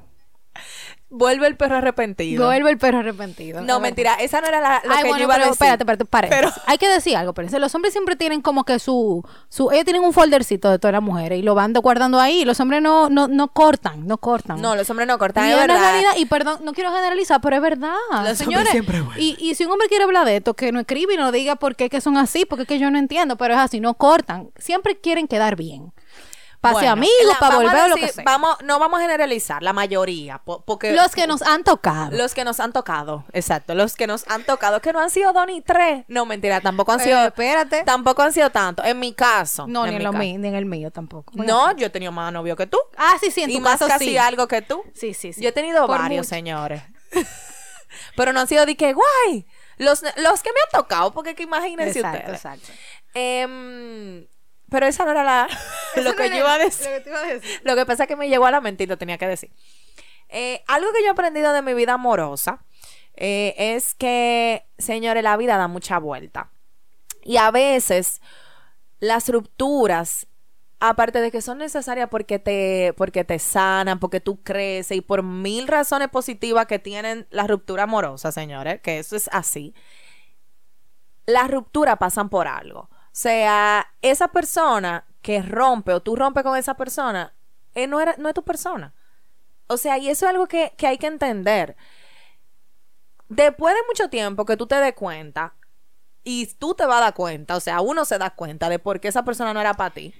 Vuelve el perro arrepentido. Vuelve el perro arrepentido. No, mentira. Esa no era la, lo Ay, que bueno, yo iba pero a decir. espérate, espérate, paréntesis. Pero- Hay que decir algo, pero los hombres siempre tienen como que su, su, ellos tienen un foldercito de todas las mujeres y lo van guardando ahí. Los hombres no, no, no cortan, no cortan. No, los hombres no cortan, Y es verdad. realidad, y perdón, no quiero generalizar, pero es verdad. hombres señores. siempre y, y si un hombre quiere hablar de esto, que no escribe y no diga por qué que son así, porque es que yo no entiendo, pero es así, no cortan. Siempre quieren quedar bien. Pase Bueno, amigos, para vamos a volver o lo que decir- sea. Vamos, no vamos a generalizar, la mayoría. po- Porque Los que nos han tocado. Los que nos han tocado, exacto, los que nos han tocado, que no han sido dos ni tres. No, mentira, tampoco han Eh, sido. espérate. Tampoco han sido tanto. En mi caso. No, ni en, lo mío, ni en el mío tampoco. No, yo he tenido más novio que tú. Ah, sí, sí, en y tu más caso casi sí. algo que tú. Sí, sí, sí. Yo he tenido Por varios, mucho. señores. Pero no han sido de que, guay. Los, los que me han tocado, porque que imagínense Exacto, ustedes. exacto. Em, pero esa no era la, lo que yo iba a decir. Lo que te iba a decir. Lo que pasa es que me llegó a la mente y lo tenía que decir. Eh, algo que yo he aprendido de mi vida amorosa eh, es que, señores, la vida da mucha vuelta. Y a veces las rupturas, aparte de que son necesarias porque te, porque te sanan, porque tú creces y por mil razones positivas que tienen la ruptura amorosa, señores, que eso es así, las rupturas pasan por algo. O sea, esa persona que rompe o tú rompes con esa persona, eh, no, era, no es tu persona. O sea, y eso es algo que, que hay que entender. Después de mucho tiempo que tú te des cuenta, y tú te vas a dar cuenta, o sea, uno se da cuenta de por qué esa persona no era para ti.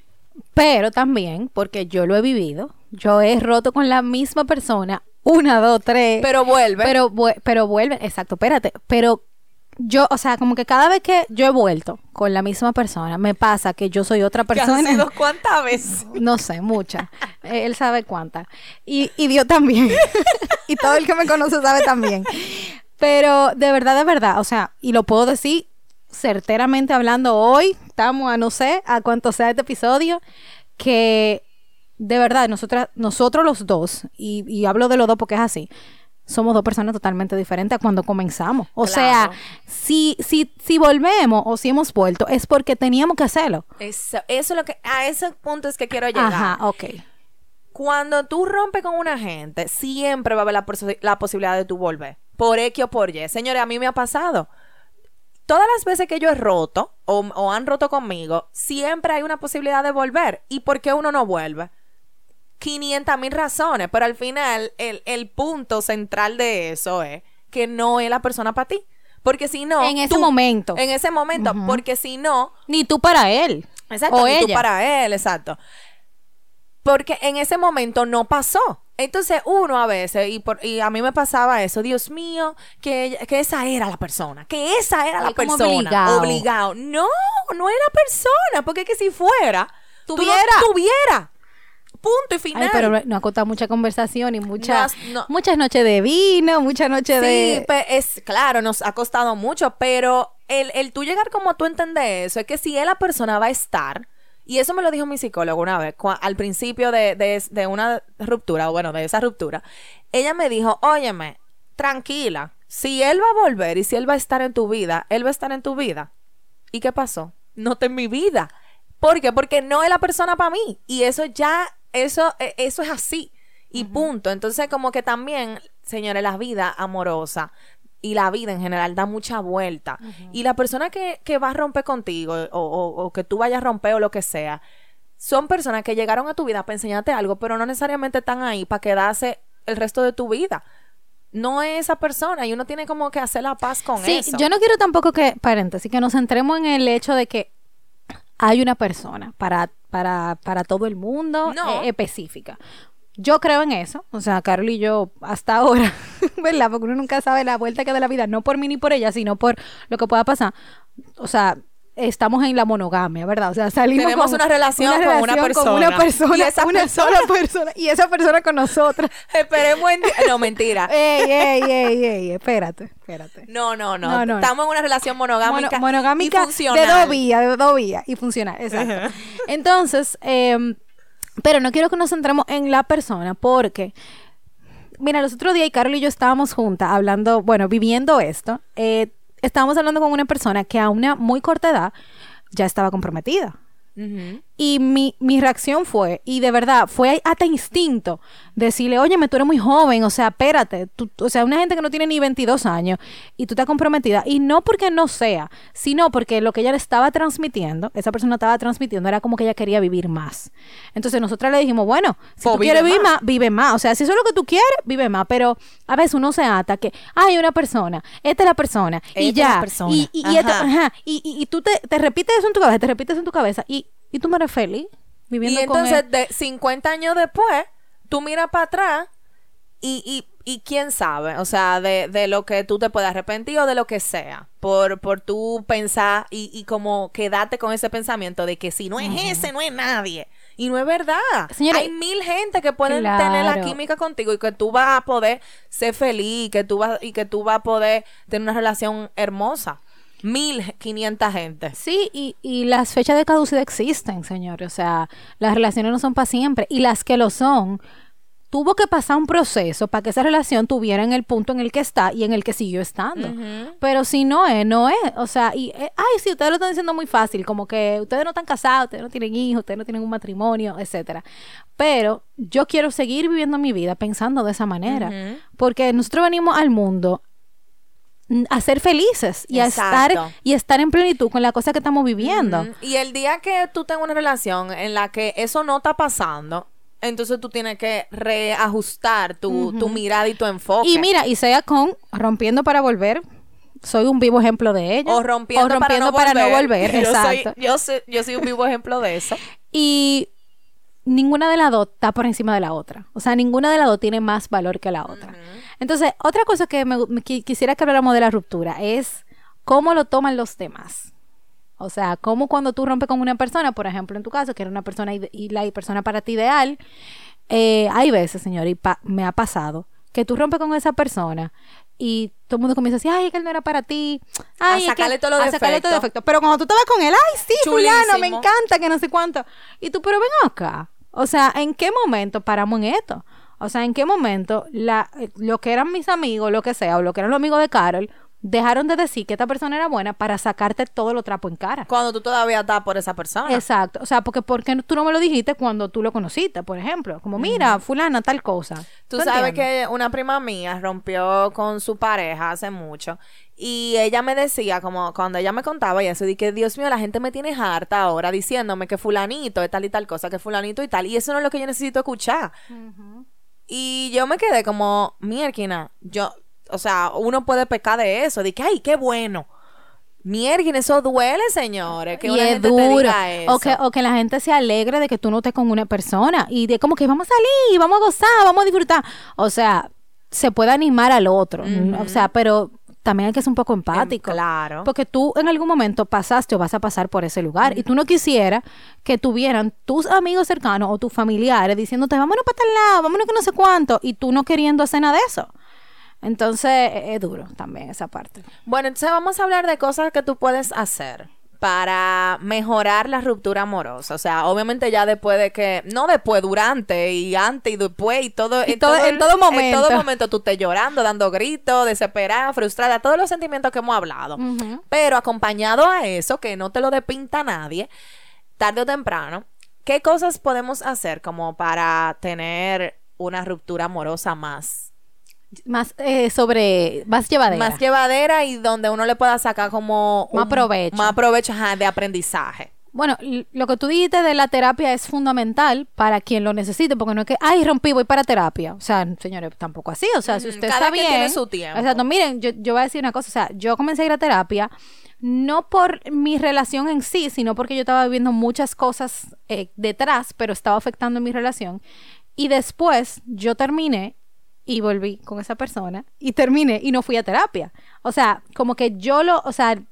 Pero también, porque yo lo he vivido, yo he roto con la misma persona una, dos, tres. Pero vuelve. Pero, vu- pero vuelve, exacto, espérate. Pero yo, o sea, como que cada vez que yo he vuelto con la misma persona, me pasa que yo soy otra ¿Que han persona. sido cuántas veces? No sé, muchas. Eh, Él sabe cuántas. Y, y Dios también. y todo el que me conoce sabe también. Pero de verdad, de verdad, o sea, y lo puedo decir certeramente hablando hoy, estamos a no sé, a cuánto sea este episodio, que de verdad, nosotras, nosotros los dos, y, y hablo de los dos porque es así, somos dos personas totalmente diferentes a cuando comenzamos. O sea, si, si, si volvemos o si hemos vuelto, es porque teníamos que hacerlo. Eso, eso es lo que, a ese punto es que quiero llegar. Ajá, ok. Cuando tú rompes con una gente, siempre va a haber la posibilidad de tú volver. Por X o por Y. Señores, a mí me ha pasado. Todas las veces que yo he roto o, o han roto conmigo, siempre hay una posibilidad de volver. ¿Y por qué uno no vuelve? 500 mil razones, pero al final el, el punto central de eso es que no es la persona para ti. Porque si no... En ese tú- momento. En ese momento, porque si no, Ni tú para él. Exacto, O y tú para él, exacto. Porque en ese momento no pasó. Entonces uno a veces, y, por, y a mí me pasaba eso, Dios mío, que, que esa era la persona, que esa era la Ay, persona. obligado. Obligado. No, no era persona, porque es que si fuera, tú no Tuviera. Punto y final. Ay, pero no ha costado mucha conversación y muchas, No, no. muchas noches de vino, muchas noches Sí, de... pe- es claro, nos ha costado mucho, pero el, el tú llegar como tú entender eso, es que si la persona va a estar, y eso me lo dijo mi psicólogo una vez, al principio de, de- de una ruptura, o bueno, de esa ruptura, ella me dijo, óyeme, tranquila, si él va a volver y si él va a estar en tu vida, él va a estar en tu vida. ¿Y qué pasó? No está en mi vida. ¿Por qué? Porque no es la persona para mí. Y eso ya, eso, eh, eso es así. Y punto. Entonces, como que también, señores, la vida amorosa y la vida en general da mucha vuelta. Y la persona que, que va a romper contigo o, o- o que tú vayas a romper o lo que sea, son personas que llegaron a tu vida para enseñarte algo, pero no necesariamente están ahí para quedarse el resto de tu vida. No es esa persona y uno tiene como que hacer la paz con Sí, eso. yo no quiero tampoco que, paréntesis, que nos centremos en el hecho de que hay una persona para, para, para todo el mundo No. eh, específica. Yo creo en eso, o sea, Carol y yo hasta ahora, ¿verdad? Porque uno nunca sabe la vuelta que da la vida, no por mí ni por ella, sino por lo que pueda pasar. O sea, estamos en la monogamia, ¿verdad? O sea, salimos Tenemos con una relación con una relación con una persona. persona, Y esa una persona- sola persona, y esa persona con nosotras. Esperemos en... No, mentira. ey, ey, ey, ey, espérate, espérate. No, no, no, No, no. Estamos en una relación monogámica, Mono- monogámica y funcional. de dos vías, de dos vías y funcional, exacto. Entonces, eh, pero no quiero que nos centremos en la persona porque, mira, los otros días y Carol y yo estábamos juntas hablando, bueno, viviendo esto, eh, estábamos hablando con una persona que a una muy corta edad ya estaba comprometida. Y mi, mi reacción fue, y de verdad, fue hasta instinto, decirle, óyeme, tú eres muy joven, o sea, espérate, tú- o sea, una gente que no tiene ni 22 años y tú estás comprometida, y no porque no sea, sino porque lo que ella le estaba transmitiendo, esa persona estaba transmitiendo, era como que ella quería vivir más. Entonces nosotras le dijimos, bueno, si Pues tú quieres vivir más. más, vive más, o sea, si eso es lo que tú quieres, vive más, pero a veces uno se ata que, hay una persona, esta es la persona, y Esta ya, persona. y, y, y esto- Ajá. y- y tú te, te repites eso en tu cabeza, te repites eso en tu cabeza, y, y tú no eres feliz viviendo Y con entonces, él. de 50 años después, tú miras para atrás y, y, y quién sabe, o sea, de, de lo que tú te puedes arrepentir o de lo que sea, por, por tú pensar y, y como quedarte con ese pensamiento de que si no es ese, no es nadie. Y no es verdad. Señores, Hay mil gente que pueden tener la química contigo y que tú vas a poder ser feliz y que tú vas, y que tú vas a poder tener una relación hermosa. Mil quinientas gente. Sí, y, y las fechas de caducidad existen, señores. O sea, las relaciones no son para siempre. Y las que lo son, tuvo que pasar un proceso para que esa relación tuviera en el punto en el que está y en el que siguió estando. Pero si no es, no es. O sea, y, eh, ay, sí, ustedes lo están diciendo muy fácil, como que ustedes no están casados, ustedes no tienen hijos, ustedes no tienen un matrimonio, etcétera. Pero yo quiero seguir viviendo mi vida pensando de esa manera. Porque nosotros venimos al mundo a ser felices y a estar y estar en plenitud con la cosa que estamos viviendo. Y el día que tú tengas una relación en la que eso no está pasando, entonces tú tienes que reajustar tu, tu mirada y tu enfoque. Y mira, y sea con rompiendo para volver, soy un vivo ejemplo de ello. o rompiendo, para, no, volver. Yo soy, exacto. yo, soy, yo soy un vivo ejemplo de eso. Y ninguna de las dos está por encima de la otra. O sea, ninguna de las dos tiene más valor que la otra. Entonces, otra cosa que me, me qui- quisiera que habláramos de la ruptura es cómo lo toman los demás. O sea, cómo cuando tú rompes con una persona, por ejemplo, en tu caso, que era una persona y la persona para ti ideal, eh, hay veces, señor, y pa- me ha pasado, que tú rompes con esa persona y todo el mundo comienza a decir, ay, es que él no era para ti. Ay, que- sacarle todos los a sacarle defectos. defectos. Pero cuando tú estabas con él, ay, sí, fulano, me encanta, que no sé cuánto. Y tú, pero ven acá. O sea, ¿en qué momento paramos en esto? O sea, ¿en qué momento la, eh, lo que eran mis amigos, lo que sea, o lo que eran los amigos de Carol, dejaron de decir que esta persona era buena para sacarte todo lo trapo en cara? Cuando tú todavía estás por esa persona. Exacto. O sea, porque ¿por qué tú no me lo dijiste cuando tú lo conociste, por ejemplo? Como, mira, fulana, tal cosa. Tú sabes entiendes? que una prima mía rompió con su pareja hace mucho y ella me decía, como cuando ella me contaba y eso, de que Dios mío, la gente me tiene harta ahora diciéndome que fulanito es tal y tal cosa, que fulanito y tal, y eso no es lo que yo necesito escuchar. Y yo me quedé como, mierquina, yo, o sea, uno puede pecar de eso, de que, ay, qué bueno. Mierda, eso duele, señores. Que y una es gente te duro. diga eso. O que, o que la gente se alegre de que tú no estés con una persona y de como que vamos a salir, vamos a gozar, vamos a disfrutar. O sea, se puede animar al otro. O sea, pero también hay que ser un poco empático. Em, claro. Porque tú en algún momento pasaste o vas a pasar por ese lugar y tú no quisieras que tuvieran tus amigos cercanos o tus familiares diciéndote, vámonos para tal lado, vámonos que no sé cuánto, y tú no queriendo hacer nada de eso. Entonces e- es duro también esa parte. Bueno, entonces vamos a hablar de cosas que tú puedes hacer para mejorar la ruptura amorosa. O sea, obviamente ya después de que, no después, durante y antes y después y todo, Y todo- en todo En todo momento. momento tú estés llorando, dando gritos, desesperada, frustrada, todos los sentimientos que hemos hablado. Pero acompañado a eso, que no te lo depinta nadie, tarde o temprano, ¿qué cosas podemos hacer como para tener una ruptura amorosa más Más eh, sobre, más llevadera. más llevadera y donde uno le pueda sacar como Más provecho. más provecho ajá, de aprendizaje Bueno, lo que tú dijiste de la terapia es fundamental para quien lo necesite, porque no es que, ay, rompí, voy para terapia. O sea, señores, tampoco así. O sea, si Ujú, usted cada está quien bien. tiene su tiempo. Exacto, miren, yo, yo voy a decir una cosa. O sea, yo comencé a ir a terapia no por mi relación en sí, sino porque yo estaba viviendo muchas cosas eh, detrás, pero estaba afectando mi relación. Y después yo terminé y volví con esa persona y terminé y no fui a terapia. O sea, como que yo lo, o sea,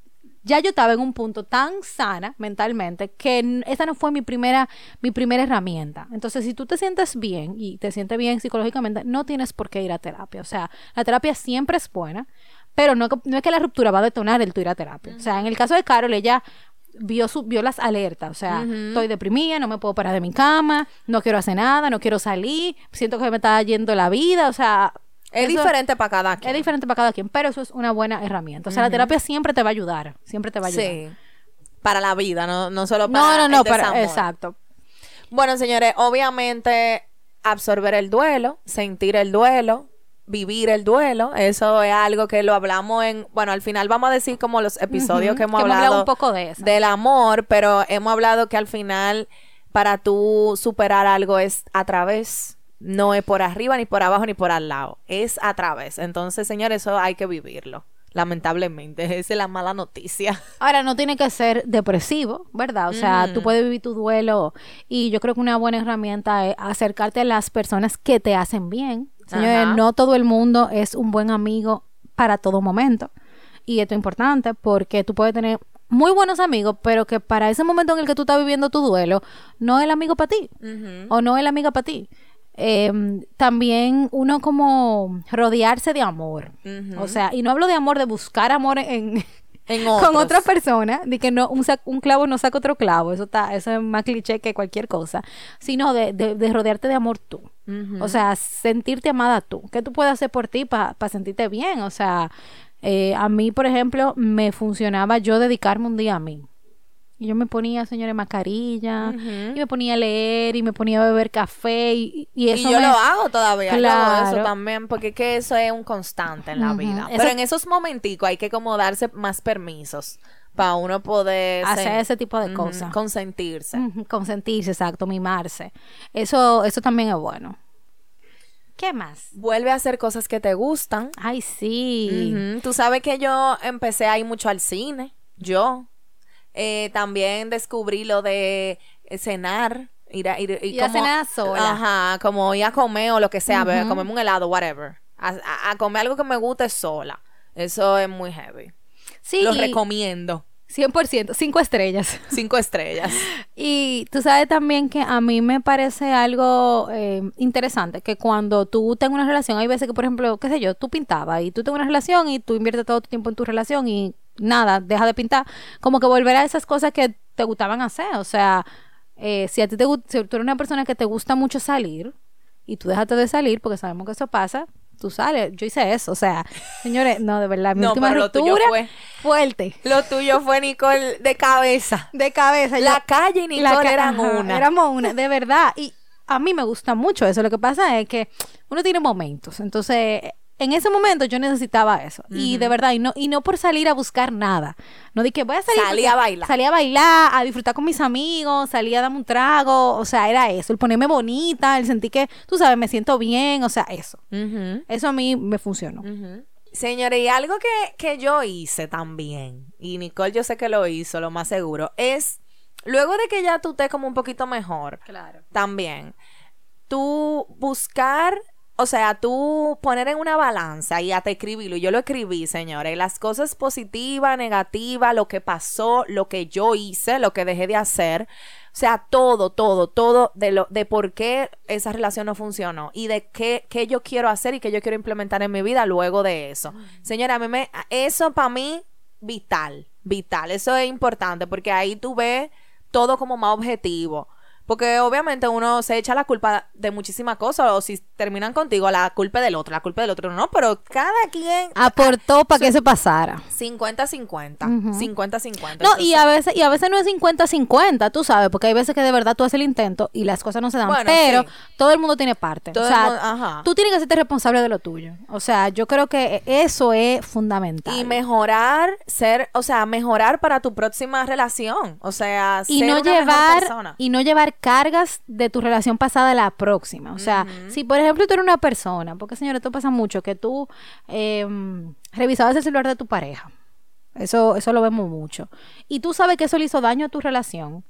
ya yo estaba en un punto tan sana mentalmente que esa no fue mi primera, mi primera herramienta. Entonces, si tú te sientes bien y te sientes bien psicológicamente, no tienes por qué ir a terapia. O sea, la terapia siempre es buena, pero no, no es que la ruptura va a detonar el tú ir a terapia. O sea, en el caso de Carol, ella vio, su, vio las alertas. O sea, estoy deprimida, no me puedo parar de mi cama, no quiero hacer nada, no quiero salir, siento que me está yendo la vida. O sea, es diferente para cada quien es diferente para cada quien, pero eso es una buena herramienta. O sea, la terapia siempre te va a ayudar. Siempre te va a ayudar. sí para la vida no, no solo para No, no, no, el para, exacto. bueno señores obviamente absorber el duelo sentir el duelo vivir el duelo eso es algo que lo hablamos en bueno al final vamos a decir como los episodios que hemos que hemos hablado hablado un poco de eso. del amor pero hemos hablado que al final para tú superar algo es a través no es por arriba ni por abajo ni por al lado es a través entonces señores eso hay que vivirlo lamentablemente esa es la mala noticia Ahora, no tiene que ser depresivo, ¿verdad? O sea, tú puedes vivir tu duelo y yo creo que una buena herramienta es acercarte a las personas que te hacen bien. Señores, Ajá. no todo el mundo es un buen amigo para todo momento. Y esto es importante porque tú puedes tener muy buenos amigos, pero que para ese momento en el que tú estás viviendo tu duelo, no es el amigo para ti. O no es la amiga para ti. Eh, también uno como rodearse de amor. O sea, y no hablo de amor de buscar amor en, En con otra persona, de que no un, sac- un clavo no saca otro clavo, eso está, eso es más cliché que cualquier cosa, sino de, de- de rodearte de amor tú. O sea, sentirte amada tú. ¿Qué tú puedes hacer por ti para sentirte bien? O sea, eh, a mí, por ejemplo, me funcionaba yo dedicarme un día a mí. Y yo me ponía, señores, mascarilla, y me ponía a leer, y me ponía a beber café, y, y Y eso yo me- lo hago todavía, hago eso Claro. también, porque es que eso es un constante en la vida. Eso- Pero en esos momenticos hay que como darse más permisos para uno poder Hacer ese tipo de cosas. Consentirse. Consentirse, exacto, mimarse. Eso, eso también es bueno. ¿Qué más? Vuelve a hacer cosas que te gustan. Ay, sí. Ujú. Tú sabes que yo empecé a ir mucho al cine, yo. Eh, también descubrí lo de eh, cenar. Ir a, ir, Ir a cenar sola. Ajá, como ir a comer o lo que sea, Ujú. comerme un helado, whatever. A, a- a comer algo que me guste sola. Eso es muy heavy. Sí, Lo recomiendo. 100%, cinco estrellas. Cinco estrellas. Y tú sabes también que a mí me parece algo eh, interesante que cuando tú tengas una relación, hay veces que, por ejemplo, qué sé yo, tú pintabas y tú tengas una relación y tú inviertes todo tu tiempo en tu relación y nada, deja de pintar, como que volver a esas cosas que te gustaban hacer. O sea, eh, si a ti te si tú eres una persona que te gusta mucho salir y tú dejaste de salir porque sabemos que eso pasa, tú sales. Yo hice eso, o sea, señores, no, de verdad, mi No, última pero lo tuyo ruptura fue- fuerte. Lo tuyo fue Nicole de cabeza. De cabeza. La calle y Nicole ca- eran una. Éramos una, de verdad. Y a mí me gusta mucho eso. Lo que pasa es que uno tiene momentos. Entonces, en ese momento yo necesitaba eso. Y de verdad, y no, y no por salir a buscar nada. No di que voy a salir. Salí a bailar. Salí a bailar, a disfrutar con mis amigos, salí a darme un trago. O sea, era eso. El ponerme bonita, el sentir que, tú sabes, me siento bien. O sea, eso. Eso a mí me funcionó. Señores, y algo que, que yo hice también, y Nicole yo sé que lo hizo, lo más seguro, es luego de que ya tú estés como un poquito mejor, Claro. también, tú buscar, o sea, tú poner en una balanza y hasta escribirlo. Y yo lo escribí, señores, las cosas positivas, negativas, lo que pasó, lo que yo hice, lo que dejé de hacer. O sea, todo, todo, todo de lo, de por qué esa relación no funcionó y de qué, qué yo quiero hacer y qué yo quiero implementar en mi vida luego de eso. Señora, a mí me, eso para mí, vital, vital. Eso es importante porque ahí tú ves todo como más objetivo. Porque obviamente uno se echa la culpa de muchísimas cosas, o si terminan contigo, la culpa del otro, la culpa del otro, no, pero cada quien Aportó para que eso pasara. 50-50, 50-50. No, y a veces, y a veces no es 50-50, tú sabes, porque hay veces que de verdad tú haces el intento y las cosas no se dan, Bueno, pero sí. todo el mundo tiene parte. Todo o sea, mundo- ajá. tú tienes que serte responsable de lo tuyo. O sea, yo creo que eso es fundamental. Y mejorar, ser, o sea, mejorar para tu próxima relación. O sea, y ser no una mejor llevar persona. y no llevar cargas de tu relación pasada a la próxima. O sea si por ejemplo tú eres una persona porque señores esto pasa mucho que tú eh, revisabas el celular de tu pareja eso eso lo vemos mucho y tú sabes que eso le hizo daño a tu relación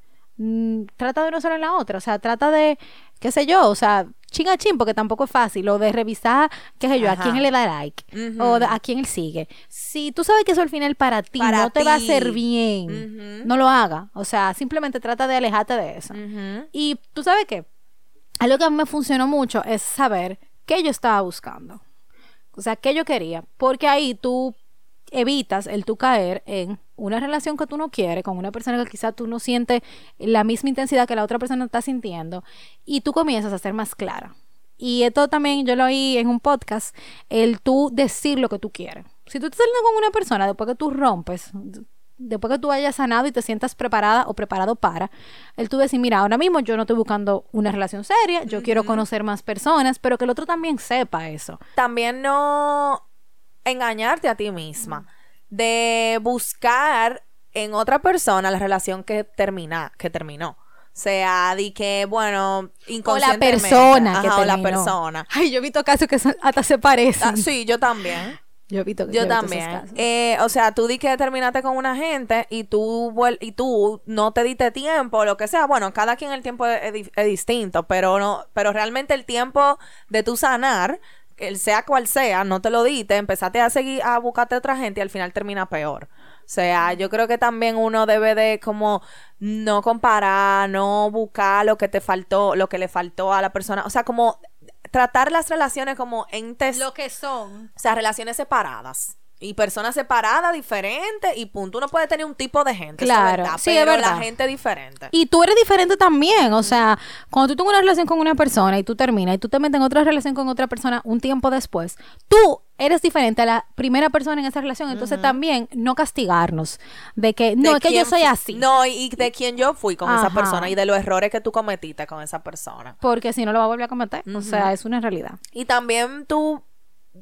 trata de no ser en la otra o sea trata de qué sé yo o sea chin a chin porque tampoco es fácil o de revisar qué sé yo a quién le da like o de- a quién él sigue si tú sabes que eso al final para ti Para no te va a hacer bien no lo haga. O sea, simplemente trata de alejarte de eso. Y tú sabes qué? Algo que a mí me funcionó mucho es saber qué yo estaba buscando. O sea, qué yo quería. Porque ahí tú evitas el tú caer en una relación que tú no quieres con una persona que quizás tú no sientes la misma intensidad que la otra persona está sintiendo y tú comienzas a ser más clara. Y esto también yo lo oí en un podcast, el tú decir lo que tú quieres. Si tú estás saliendo con una persona después que tú rompes, después que tú hayas sanado y te sientas preparada o preparado para, el tú decir, mira, ahora mismo yo no estoy buscando una relación seria, yo quiero conocer más personas, pero que el otro también sepa eso. También no engañarte a ti misma. De buscar en otra persona la relación que termina, que terminó. O sea, di que, bueno, O la inconscientemente. persona que Ajá, o la terminó. persona. Ay, yo he visto casos que son- hasta se parecen. Ah, sí, yo también. Yo he visto, Yo esos también. casos. Eh, o sea, tú di que terminaste con una gente y tú vuel- y tú no te diste tiempo, lo que sea. Bueno, cada quien el tiempo es, es distinto, pero no, pero realmente el tiempo de tu sanar, el sea cual sea, no te lo diste, empezaste a seguir a buscarte otra gente y al final termina peor. O sea, yo creo que también uno debe de como no comparar, no buscar lo que te faltó, lo que le faltó a la persona. O sea, como tratar las relaciones como entes Lo que son. o sea, relaciones separadas. Y personas separadas, diferentes, y punto. Uno puede tener un tipo de gente, Claro, verdad, sí, es verdad. la gente diferente. Y tú eres diferente también, o sea, cuando tú tienes una relación con una persona y tú terminas y tú te metes en otra relación con otra persona un tiempo después, tú eres diferente a la primera persona en esa relación, entonces también no castigarnos de que no, De es que yo soy así, No, y de quién yo fui con esa persona y de los errores que tú cometiste con esa persona. porque si no lo va a volver a cometer, o sea, es una realidad. Y también tú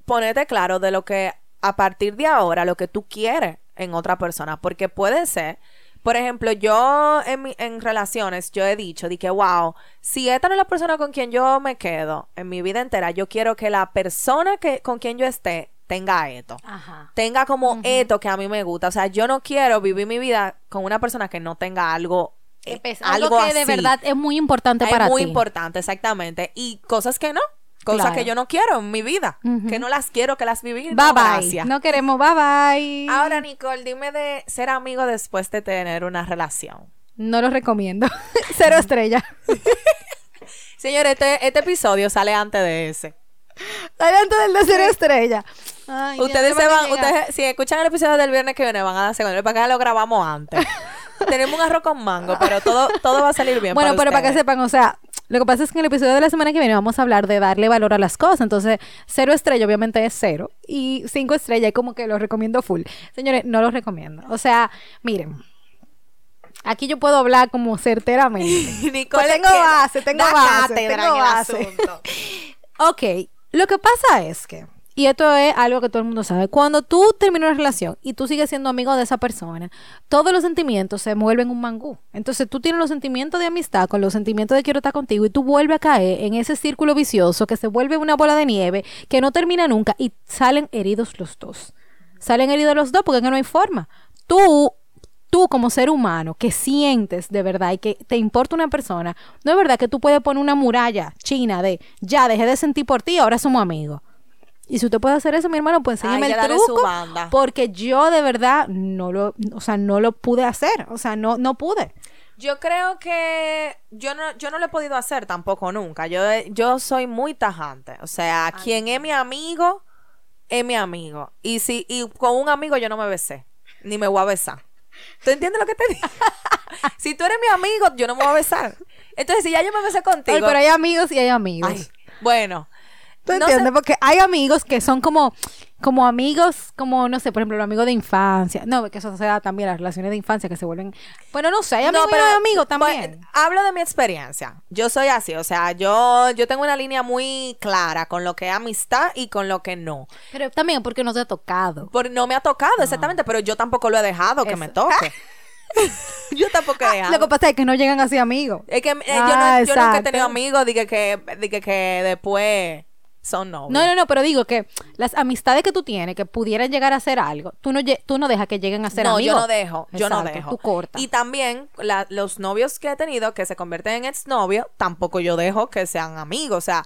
ponerte claro de lo que a partir de ahora, lo que tú quieres en otra persona. Porque puede ser, por ejemplo, yo en, mi- en relaciones, yo he dicho, de que, wow, si esta no es la persona con quien yo me quedo en mi vida entera, yo quiero que la persona que, con quien yo esté tenga esto. Ajá. Tenga como esto que a mí me gusta. O sea, yo no quiero vivir mi vida con una persona que no tenga algo. eh, algo, que de verdad es muy importante Es para muy ti. importante, exactamente. Y cosas que no. Cosas Claro. que yo no quiero en mi vida. Que no las quiero, que las viví. Bye no, bye. gracias. No queremos bye bye. Ahora, Nicole, dime de ser amigo después de tener una relación. no lo recomiendo. Cero estrella. Señor, este, este episodio sale antes de ese. Adelante del de cero estrella. Ay, ustedes se van, ustedes, si escuchan el episodio del viernes que viene, van a dar segundo, para que lo grabamos antes. Tenemos un arroz con mango, pero todo, todo va a salir bien. Bueno, pero para que sepan, o sea, lo que pasa es que en el episodio de la semana que viene vamos a hablar de darle valor a las cosas. Entonces, cero estrella obviamente es cero. Y cinco estrellas es como que lo recomiendo full. Señores, no lo recomiendo. O sea, miren. Aquí yo puedo hablar como certeramente. Nicole Pues tengo base, tengo base, tengo base. Ok, lo que pasa es que, y esto es algo que todo el mundo sabe, cuando tú terminas una relación y tú sigues siendo amigo de esa persona, todos los sentimientos se mueven un mangú. Entonces tú tienes los sentimientos de amistad con los sentimientos de quiero estar contigo y tú vuelves a caer en ese círculo vicioso que se vuelve una bola de nieve que no termina nunca y salen heridos los dos. Salen heridos los dos porque no hay forma. Tú tú como ser humano que sientes de verdad y que te importa una persona, no es verdad que tú puedes poner una muralla china de ya dejé de sentir por ti, ahora somos amigos. Y si usted puede hacer eso, mi hermano, pues enséñame Ay, el truco. banda. Porque yo de verdad no lo, o sea, no lo pude hacer. O sea, no, no pude. Yo creo que yo no, yo no lo he podido hacer tampoco nunca. Yo, yo soy muy tajante. O sea, quien es mi amigo, es mi amigo. Y si, y con un amigo yo no me besé. Ni me voy a besar. ¿Tú entiendes lo que te digo? si tú eres mi amigo, yo no me voy a besar. Entonces, si ya yo me besé contigo. Ay, pero hay amigos y hay amigos. Ay, bueno. ¿Tú no entiendes? Porque hay amigos que son como, como amigos, como, no sé, por ejemplo, los amigos de infancia. No, que eso se da también, las relaciones de infancia que se vuelven... Bueno, no sé, hay amigos No, y hay amigos también. bueno, hablo de mi experiencia. Yo soy así, o sea, yo, yo tengo una línea muy clara con lo que es amistad y con lo que no. Pero también porque no te ha tocado. Por, no me ha tocado, exactamente, pero yo tampoco lo he dejado que me toque. yo tampoco he dejado. Lo que pasa es que no llegan así amigos. Es que eh, yo, Ah, no, yo nunca he tenido amigos de que, que, que después son novios. No, no, no, pero digo que las amistades que tú tienes que pudieran llegar a hacer algo, tú no, tú no dejas que lleguen a ser no, amigos. yo no dejo, yo no dejo. Tú cortas. Y también la- los novios que he tenido que se convierten en exnovios, tampoco yo dejo que sean amigos. O sea,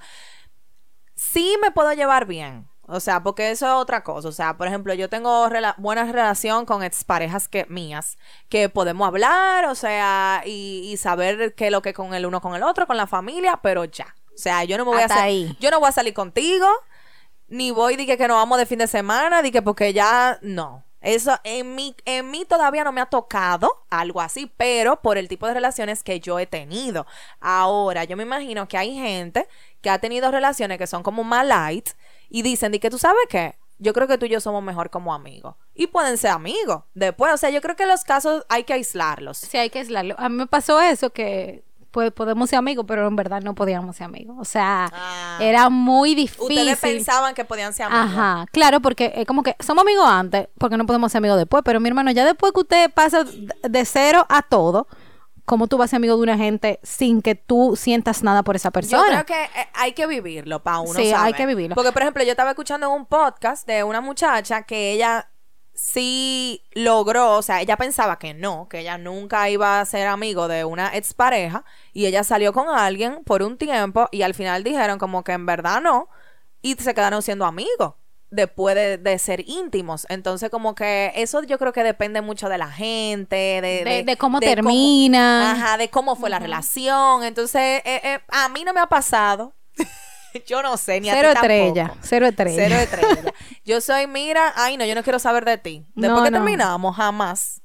sí me puedo llevar bien. O sea, porque eso es otra cosa. O sea, por ejemplo, yo tengo rela- buena relación con exparejas que, mías, que podemos hablar, o sea, y, y saber qué es lo que con el uno con el otro, con la familia, pero ya. O sea, yo no me voy Hasta a hacer, ahí. yo no voy a salir contigo, ni voy dije que nos vamos de fin de semana, dije porque ya no. Eso en mí, en mí todavía no me ha tocado algo así, pero por el tipo de relaciones que yo he tenido. Ahora, yo me imagino que hay gente que ha tenido relaciones que son como más light y dicen, di que tú sabes qué, yo creo que tú y yo somos mejor como amigos. Y pueden ser amigos después. O sea, yo creo que los casos hay que aislarlos. Sí, hay que aislarlo. A mí me pasó eso que pues, podemos ser amigos, pero en verdad no podíamos ser amigos. O sea, Ah. era muy difícil. Ustedes pensaban que podían ser amigos. Ajá, claro, porque es como que somos amigos antes, porque no podemos ser amigos después, pero mi hermano, ya después que usted pasa de cero a todo, ¿cómo tú vas a ser amigo de una gente sin que tú sientas nada por esa Yo persona? creo que eh, hay que vivirlo para uno Sí, hay que vivirlo. Porque, por ejemplo, yo estaba escuchando un podcast de una muchacha que ella sí logró, o sea, ella pensaba que no, que ella nunca iba a ser amigo de una expareja y ella salió con alguien por un tiempo y al final dijeron como que en verdad no y se quedaron siendo amigos después de, de ser íntimos. Entonces, como que eso yo creo que depende mucho de la gente, de, De- de cómo terminan. ajá, de cómo fue la relación. Entonces, eh, eh, a mí no me ha pasado. yo no sé, ni a Cero ti tampoco. estrella, cero estrella. Cero estrella. Yo soy, mira, ay no, yo no quiero saber de ti. Después No, que no. terminamos, jamás.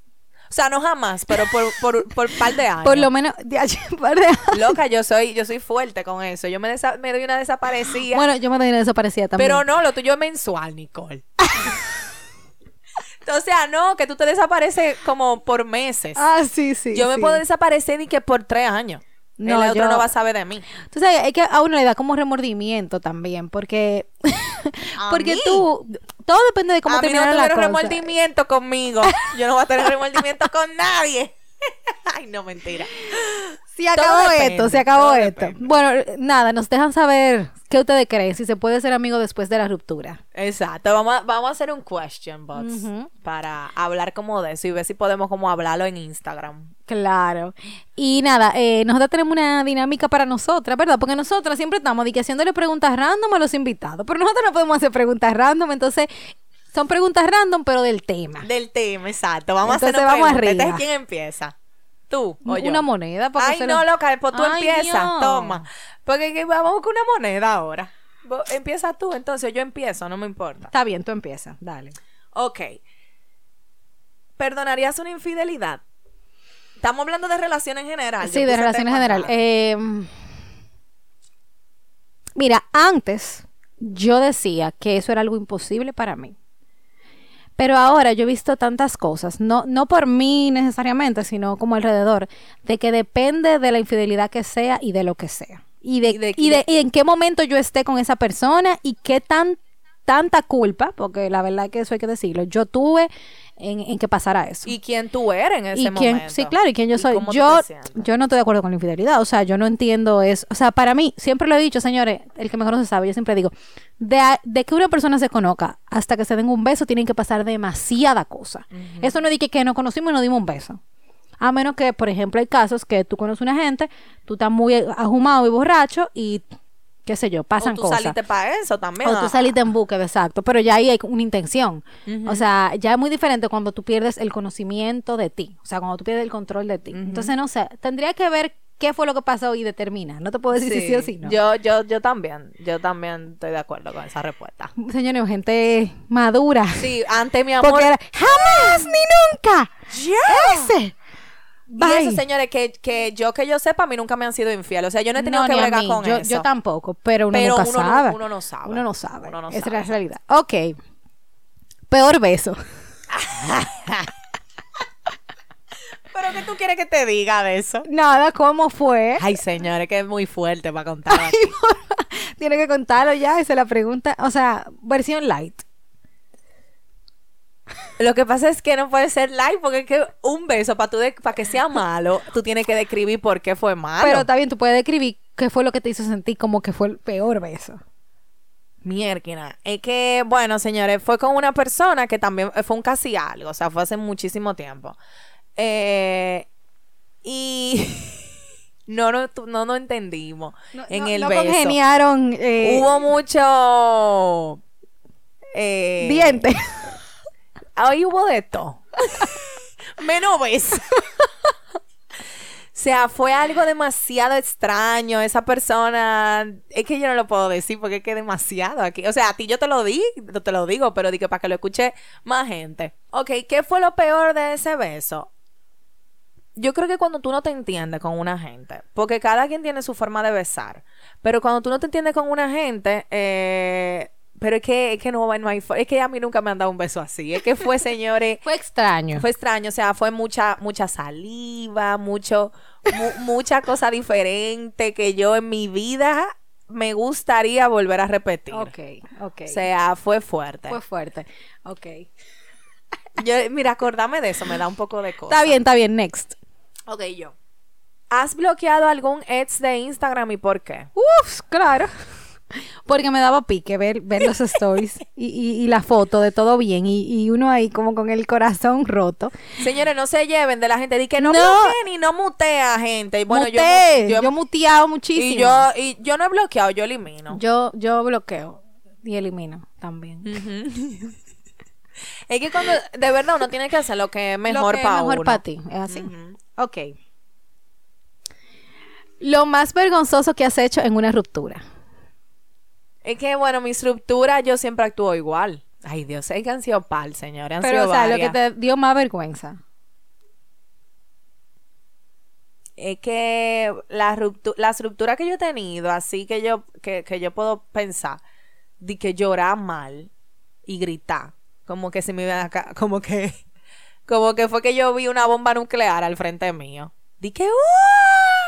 O sea, no jamás, pero por, por, por par de años. Por lo menos, de allí, par de- Loca, yo soy, yo soy fuerte con eso. Yo me, desa- me doy una desaparecida. Bueno, yo me doy una desaparecida también. pero no, lo tuyo es mensual, Nicole. o sea, no, que tú te desapareces como por meses. Ah, sí, sí. yo me puedo desaparecer y que por tres años. No, el otro yo- no va a saber de mí. Tú sabes, es que a uno le da como remordimiento también, porque ¿A porque mí? tú todo depende de cómo a mí no la cosa. remordimiento conmigo. Yo no voy a tener remordimiento con nadie. Ay, no, mentira. Se acabó esto, se acabó esto. depende. Bueno, nada, nos dejan saber qué ustedes creen, si se puede ser amigo después de la ruptura. Exacto. Vamos a, vamos a hacer un question box para hablar como de eso y ver si podemos como hablarlo en Instagram. Claro. Y nada, eh, nosotros tenemos una dinámica para nosotras, ¿verdad? Porque nosotras siempre estamos haciéndole preguntas random a los invitados, pero nosotros no podemos hacer preguntas random, entonces son preguntas random, pero del tema. Del tema, exacto. Vamos Entonces, a hacer vamos pregunta. arriba. Entonces, ¿quién empieza? ¿Tú o yo? Una moneda para Ay, no, loca, pues tú Ay, empiezas. Dios. Toma. Porque que vamos con una moneda ahora. Empieza tú, entonces yo empiezo, no me importa. Está bien, tú empiezas, dale. Ok. ¿Perdonarías una infidelidad? Estamos hablando de relaciones en general. Sí, de relaciones temas general. Eh, mira, antes yo decía que eso era algo imposible para mí. Pero ahora yo he visto tantas cosas, no, no por mí necesariamente, sino como alrededor, de que depende de la infidelidad que sea y de lo que sea. Y de, Y de- y de- y en qué momento yo esté con esa persona y qué tan tanta culpa, porque la verdad que eso hay que decirlo, yo tuve en, en que pasara eso. ¿Y quién tú eres en ese y quién, momento? sí, claro, y quién yo ¿Y soy. Yo, yo no estoy de acuerdo con la infidelidad. O sea, yo no entiendo eso. O sea, para mí, siempre lo he dicho, señores, el que me conoce sabe, yo siempre digo, de, a- de que una persona se conozca hasta que se den un beso, tienen que pasar demasiada cosa. Eso no dije que nos conocimos y nos dimos un beso. A menos que, por ejemplo, hay casos que tú conoces una gente, tú estás muy ahumado y borracho y, qué sé yo, O pasan tú cosas. saliste para eso también. O tú saliste en búsqueda, exacto. Pero ya ahí hay una intención. O sea, ya es muy diferente cuando tú pierdes el conocimiento de ti. O sea, cuando tú pierdes el control de ti. Entonces, no sé, tendría que ver qué fue lo que pasó y determina. No te puedo decir si sí o si no. Yo, yo, yo también, yo también estoy de acuerdo con esa respuesta. Señores, gente madura. Sí, ante mi amor. Porque era, jamás ni nunca. Ese. Y Bye. eso, señores, que, que yo que yo sepa, a mí nunca me han sido infiel. O sea, yo no he tenido No, que bregar con yo, eso. yo tampoco, pero uno Pero nunca uno no- sabe. uno no sabe. Uno no sabe. Uno no Esa sabe. es la realidad. Ok. Peor beso. Pero ¿qué tú quieres que te diga de eso? Nada, ¿cómo fue? Ay, señores, que es muy fuerte para contar. Tiene que contarlo ya, esa es la pregunta. O sea, versión light. Lo que pasa es que no puede ser live porque es que un beso para para que sea malo, tú tienes que describir por qué fue malo. Pero está bien, tú puedes describir qué fue lo que te hizo sentir como que fue el peor beso. Mierda. Es que, bueno, señores, fue con una persona que también eh, fue un casi algo, o sea, fue hace muchísimo tiempo. Eh, y no, no, no, no entendimos en no, el no beso. congeniaron eh, Hubo mucho... Eh, dientes. Ahí hubo de todo. Menos beso. O sea, fue algo demasiado extraño. Esa persona, es que yo no lo puedo decir porque es que demasiado aquí. O sea, a ti yo te lo di, te lo digo, pero dije para que lo escuche más gente. Ok, ¿qué fue lo peor de ese beso? Yo creo que cuando tú no te entiendes con una gente, porque cada quien tiene su forma de besar, pero cuando tú no te entiendes con una gente, eh, pero es que, es que no, no hay, es que a mí nunca me han dado un beso así, es que fue, señores, Fue extraño. fue extraño, o sea, fue mucha, mucha saliva, mucho, mu- mucha cosa diferente que yo en mi vida me gustaría volver a repetir. Ok, ok. O sea, fue fuerte. fue fuerte. Ok. Yo, mira, acordarme de eso me da un poco de cosa. Está bien, está bien. Next. Ok, yo. ¿Has bloqueado algún ex de Instagram y por qué? Uf, claro. Porque me daba pique ver, ver los stories y, y, y la foto de todo bien y, y uno ahí como con el corazón roto. Señores, no se lleven de la gente. Di que no, No. bloqueen y no mutea gente. Y bueno, yo, Muté, yo, yo, he muteado muchísimo. y yo, y yo no he bloqueado, yo elimino. yo, yo bloqueo y elimino también. Es que cuando, de verdad, uno tiene que hacer lo que es mejor para mejor uno. para ti, es así. Ujú. Ok. Lo más vergonzoso que has hecho en una ruptura. Es que, bueno, mi estructura yo siempre actúo igual. Ay, Dios, es que han sido pal, señores. Pero, sido o sea, lo que te dio más vergüenza. Es que la ruptura, la estructura que yo he tenido, así que yo, que, que yo puedo pensar, de que llorar mal y gritar. Como que se me iba acá, como que, como que fue que yo vi una bomba nuclear al frente mío. Di que ¡Uah!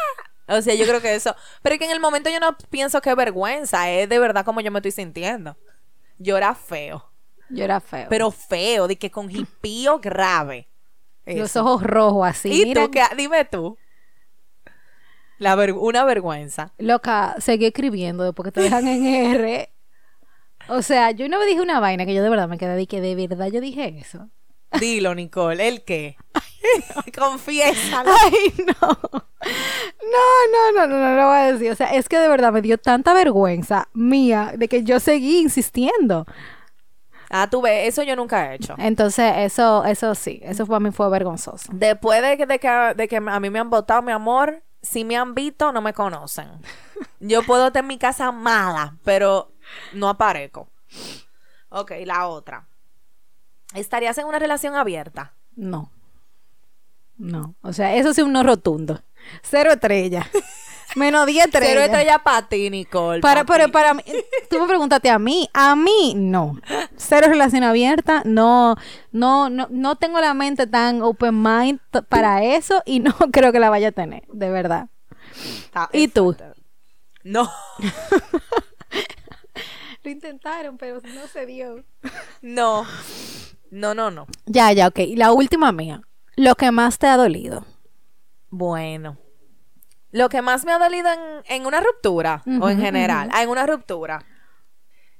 O sea, yo creo que eso. Pero es que en el momento yo no pienso que es vergüenza, es de verdad como yo me estoy sintiendo. Llora feo. Yo era feo. Pero feo, de que con jipío grave. los ojos rojos así. ¿Y tú qué? Dime tú. La ver- una vergüenza. Loca, seguí escribiendo después que te dejan en R. O sea, yo una vez dije una vaina que yo de verdad me quedé de que de verdad yo dije eso. Dilo, Nicole, ¿el qué? Confiésalo. Ay, no. No, no, no, no, no lo voy a decir. O sea, es que de verdad me dio tanta vergüenza mía de que yo seguí insistiendo. Ah, tú ves, eso yo nunca he hecho. Entonces, eso, eso sí, eso para mí fue vergonzoso. Después de que, de que, de que a mí me han votado, mi amor, si me han visto, no me conocen. Yo puedo estar en mi casa mala, pero no aparezco. Ok, la otra. ¿Estarías en una relación abierta? No. No. O sea, eso sí un no rotundo. Cero estrella. Menos 10 estrellas. Cero estrella para ti, Nicole. Para, pa' pero ti. para mí, tú me preguntaste a mí, a mí no. Cero relación abierta, no, no, no, no tengo la mente tan open mind para eso y no creo que la vaya a tener, de verdad. Está- ¿Y tú? No. Luis, intentaron, pero no se dio. No. No, no, no. Ya, ya, ok. Y la última mía. Lo que más te ha dolido. Bueno. Lo que más me ha dolido en, en una ruptura, o en general, ah, en una ruptura.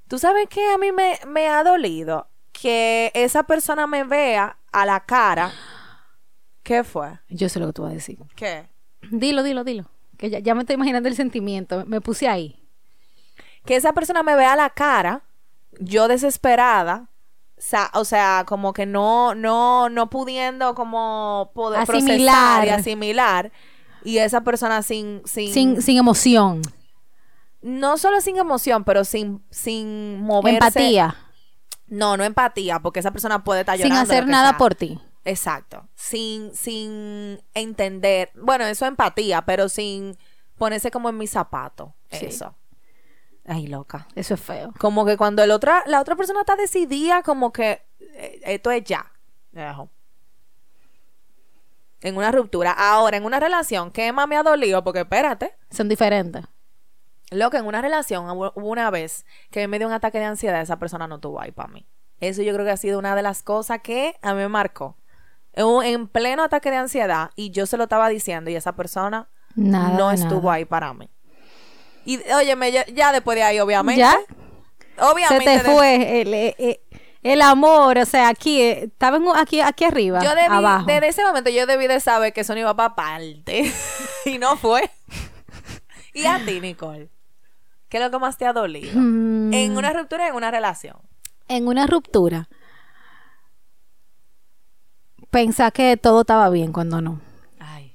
¿Tú sabes qué a mí me, me ha dolido? Que esa persona me vea a la cara. ¿Qué fue? Yo sé lo que tú vas a decir. ¿Qué? Dilo, dilo, dilo. Que ya, ya me estoy imaginando el sentimiento. Me puse ahí. Que esa persona me vea a la cara, yo desesperada, sa- o sea, como que no, no, no pudiendo como poder procesar Asimilar. y asimilar. Y esa persona sin, sin, Sin, sin emoción. no solo sin emoción, pero sin, sin moverse. Empatía. No, no empatía, porque esa persona puede estar Sin hacer nada sea. por ti. Exacto. Sin, sin entender. Bueno, eso es empatía, pero sin ponerse como en mi zapato. Sí. Eso. Ay, loca. Eso es feo. Como que cuando el otra, la otra persona está decidida, como que eh, esto es ya. Dejo. En una ruptura. Ahora, en una relación, ¿qué más me ha dolido? Porque espérate. Son diferentes. Lo que en una relación hubo una vez que me dio un ataque de ansiedad, esa persona no tuvo ahí para mí. Eso yo creo que ha sido una de las cosas que a mí me marcó. En, pleno ataque de ansiedad y yo se lo estaba diciendo y esa persona Nada. no estuvo nada. ahí para mí. Y óyeme, ya, ya después de ahí, obviamente. ¿Ya? Se Obviamente. te de- fue el, eh, eh, el amor, o sea, aquí, eh, estaba aquí, aquí arriba, Yo debí, abajo. desde ese momento yo debí de saber que eso no iba para parte. y no fue. y a ti, Nicole. ¿Qué es lo que más te ha dolido? Mm, En una ruptura y en una relación. en una ruptura, pensar que todo estaba bien cuando no. Ay,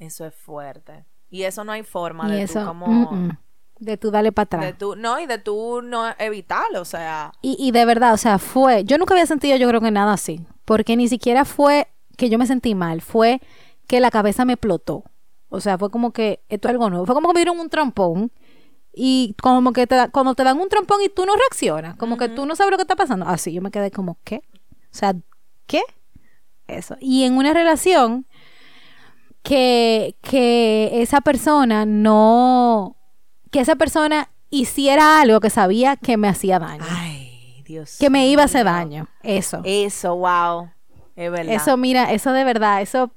eso es fuerte. Y eso no hay forma Y de eso, tú como... mm, mm, de tú darle para atrás. De tú, no, y de tú no evitarlo, o sea... Y, y de verdad, o sea, fue, yo nunca había sentido yo creo que nada así, porque ni siquiera fue que yo me sentí mal, fue que la cabeza me explotó. O sea, fue como que esto es algo nuevo, fue como que me dieron un trompón y como que te da- cuando te dan un trompón y tú no reaccionas, como que tú no sabes lo que está pasando. Así yo me quedé como, ¿qué? O sea, ¿qué? Eso. Y en una relación que, que esa persona no, que esa persona hiciera algo que sabía que me hacía daño Ay, Dios que me iba a hacer daño. Eso. Eso, wow. Es verdad. Eso, mira, eso de verdad, eso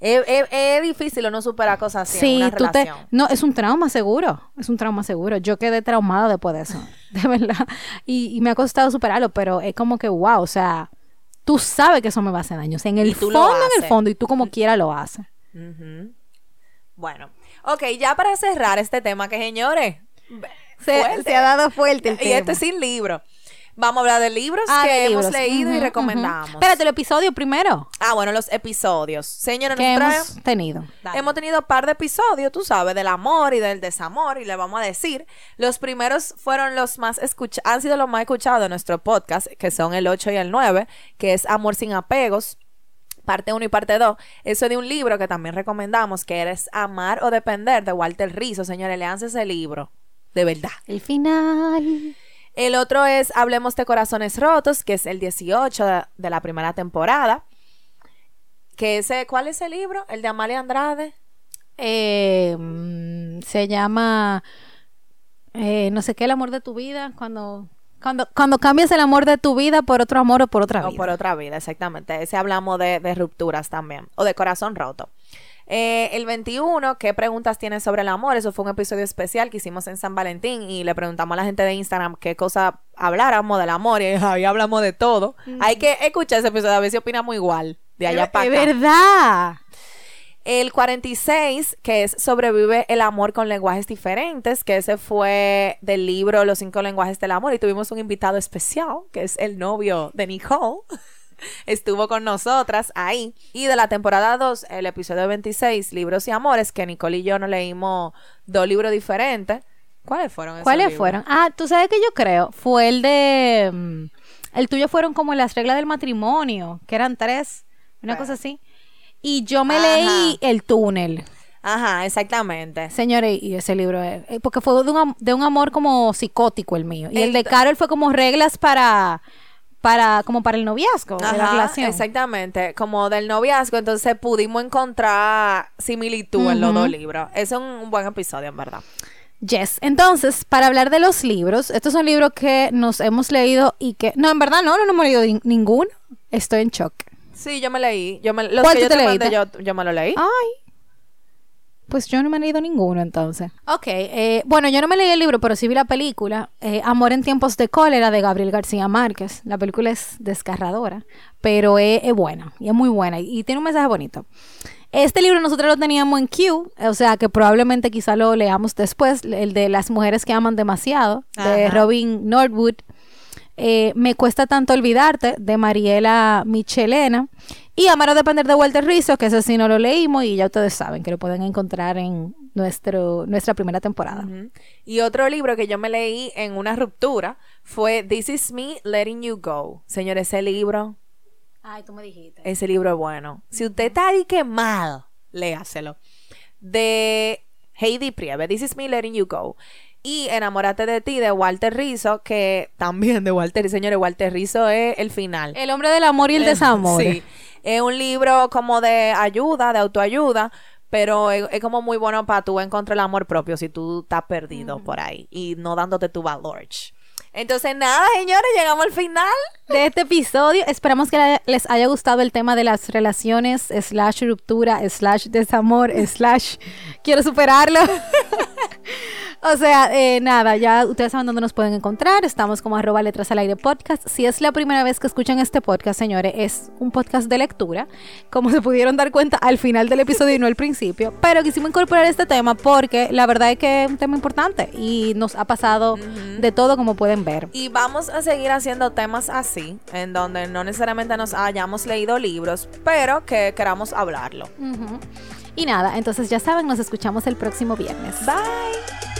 Es, es- es difícil no superar cosas así en una tú te relación. no, es un trauma seguro, es un trauma seguro. Yo quedé traumada después de eso, de verdad. Y, y me ha costado superarlo, pero es como que wow, o sea, tú sabes que eso me va a hacer daño. O sea, en el fondo, en el fondo, y tú como quiera lo haces. Bueno, ok, ya para cerrar este tema, que señores, Se, ha dado fuerte el y tema. este sin libro. Vamos a hablar de libros Ah, que de hemos leído y recomendamos. Espérate, el episodio primero Ah, bueno, los episodios. Que nosotras hemos tenido. hemos tenido un par de episodios, tú sabes, del amor y del desamor, y le vamos a decir. Los primeros fueron los más escuchados, han sido los más escuchados de nuestro podcast, que son el 8 y el 9, que es Amor sin apegos. Parte 1 y parte 2. Eso de un libro que también recomendamos, que eres Amar o Depender, de Walter Rizzo. Señores, leanse ese libro. De verdad. El final. El otro es Hablemos de Corazones Rotos, que es el 18 de, de la primera temporada. Que ese, ¿Cuál es el libro? El de Amalia Andrade. Eh, mm, se llama eh, no sé qué el amor de tu vida cuando cuando cuando cambias el amor de tu vida por otro amor o por otra O vida por otra vida, exactamente. Ese hablamos de, de rupturas también. O de corazón roto. Eh, el 21, ¿qué preguntas tienes sobre el amor? Eso fue un episodio especial que hicimos en San Valentín y le preguntamos a la gente de Instagram qué cosa habláramos del amor y ahí hablamos de todo. Hay que escuchar ese episodio a ver si opinamos igual de allá es, para es acá. verdad El 46, que es Sobrevive el amor con lenguajes diferentes, que ese fue del libro Los cinco lenguajes del amor y tuvimos un invitado especial, que es el novio de Nicole. Estuvo con nosotras ahí. Y de la temporada 2, el episodio 26, Libros y Amores, que Nicole y yo nos leímos dos libros diferentes. ¿Cuáles fueron esos cuáles libros? fueron ah tú sabes que yo creo fue el de mm, el tuyo fueron como las reglas del matrimonio que eran tres una cosa así y yo me Ajá. leí el túnel Ajá, exactamente. Señores, y ese libro es, eh, porque fue de un, de un amor como psicótico el mío. Y el de Carol fue como reglas para, para, como para el noviazgo de la relación. Exactamente, como del noviazgo, entonces pudimos encontrar similitud en los dos libros. Es un, un buen episodio, en verdad. Yes, entonces, para hablar de los libros, estos son libros que nos hemos leído y que... No, en verdad no, no, no hemos leído ni- ninguno. Estoy en shock. Sí, yo me leí. Yo me, los ¿Cuál que yo te te mandé, yo, yo me lo leí. Ay. Pues yo no me he leído ninguno entonces. Ok, eh, bueno, yo no me leí el libro, pero sí vi la película. eh, Amor en tiempos de cólera de Gabriel García Márquez. La película es desgarradora, pero es, es buena y es muy buena y, y tiene un mensaje bonito. Este libro nosotros lo teníamos en Q, o sea que probablemente quizá lo leamos después, el de Las mujeres que aman demasiado, de Ajá. Robin Norwood. Eh, Me cuesta tanto olvidarte, de Mariela Michelena. Y Amar o depender de Walter Rizzo, que ese sí no lo leímos y ya ustedes saben que lo pueden encontrar en nuestro, nuestra primera temporada. Y otro libro que yo me leí en una ruptura fue This Is Me Letting You Go. Señor, ese libro, Ay, tú me dijiste. ese libro es bueno. Si usted está ahí que mal, léaselo. De Heidi Priebe, This Is Me Letting You Go. Y Enamórate de ti de Walter Rizzo, que también de Walter, señores, Walter Rizzo es el final. El hombre del amor y el desamor. Sí. Es un libro como de ayuda, de autoayuda, pero es, es como muy bueno para tú encontrar el amor propio si tú estás perdido por ahí y no dándote tu valor. Entonces, nada, señores, llegamos al final. de este episodio. Esperamos que les haya gustado el tema de las relaciones, slash ruptura, slash desamor, slash quiero superarlo. o sea, eh, nada, ya ustedes saben dónde nos pueden encontrar. Estamos como arroba letras al aire podcast. Si es la primera vez que escuchan este podcast, señores, es un podcast de lectura. Como se pudieron dar cuenta al final del episodio y no al principio. Pero quisimos incorporar este tema porque la verdad es que es un tema importante y nos ha pasado de todo como pueden ver. Y vamos a seguir haciendo temas así, en donde no necesariamente nos hayamos leído libros, pero que queramos hablarlo. Y nada, entonces ya saben, nos escuchamos el próximo viernes. Bye.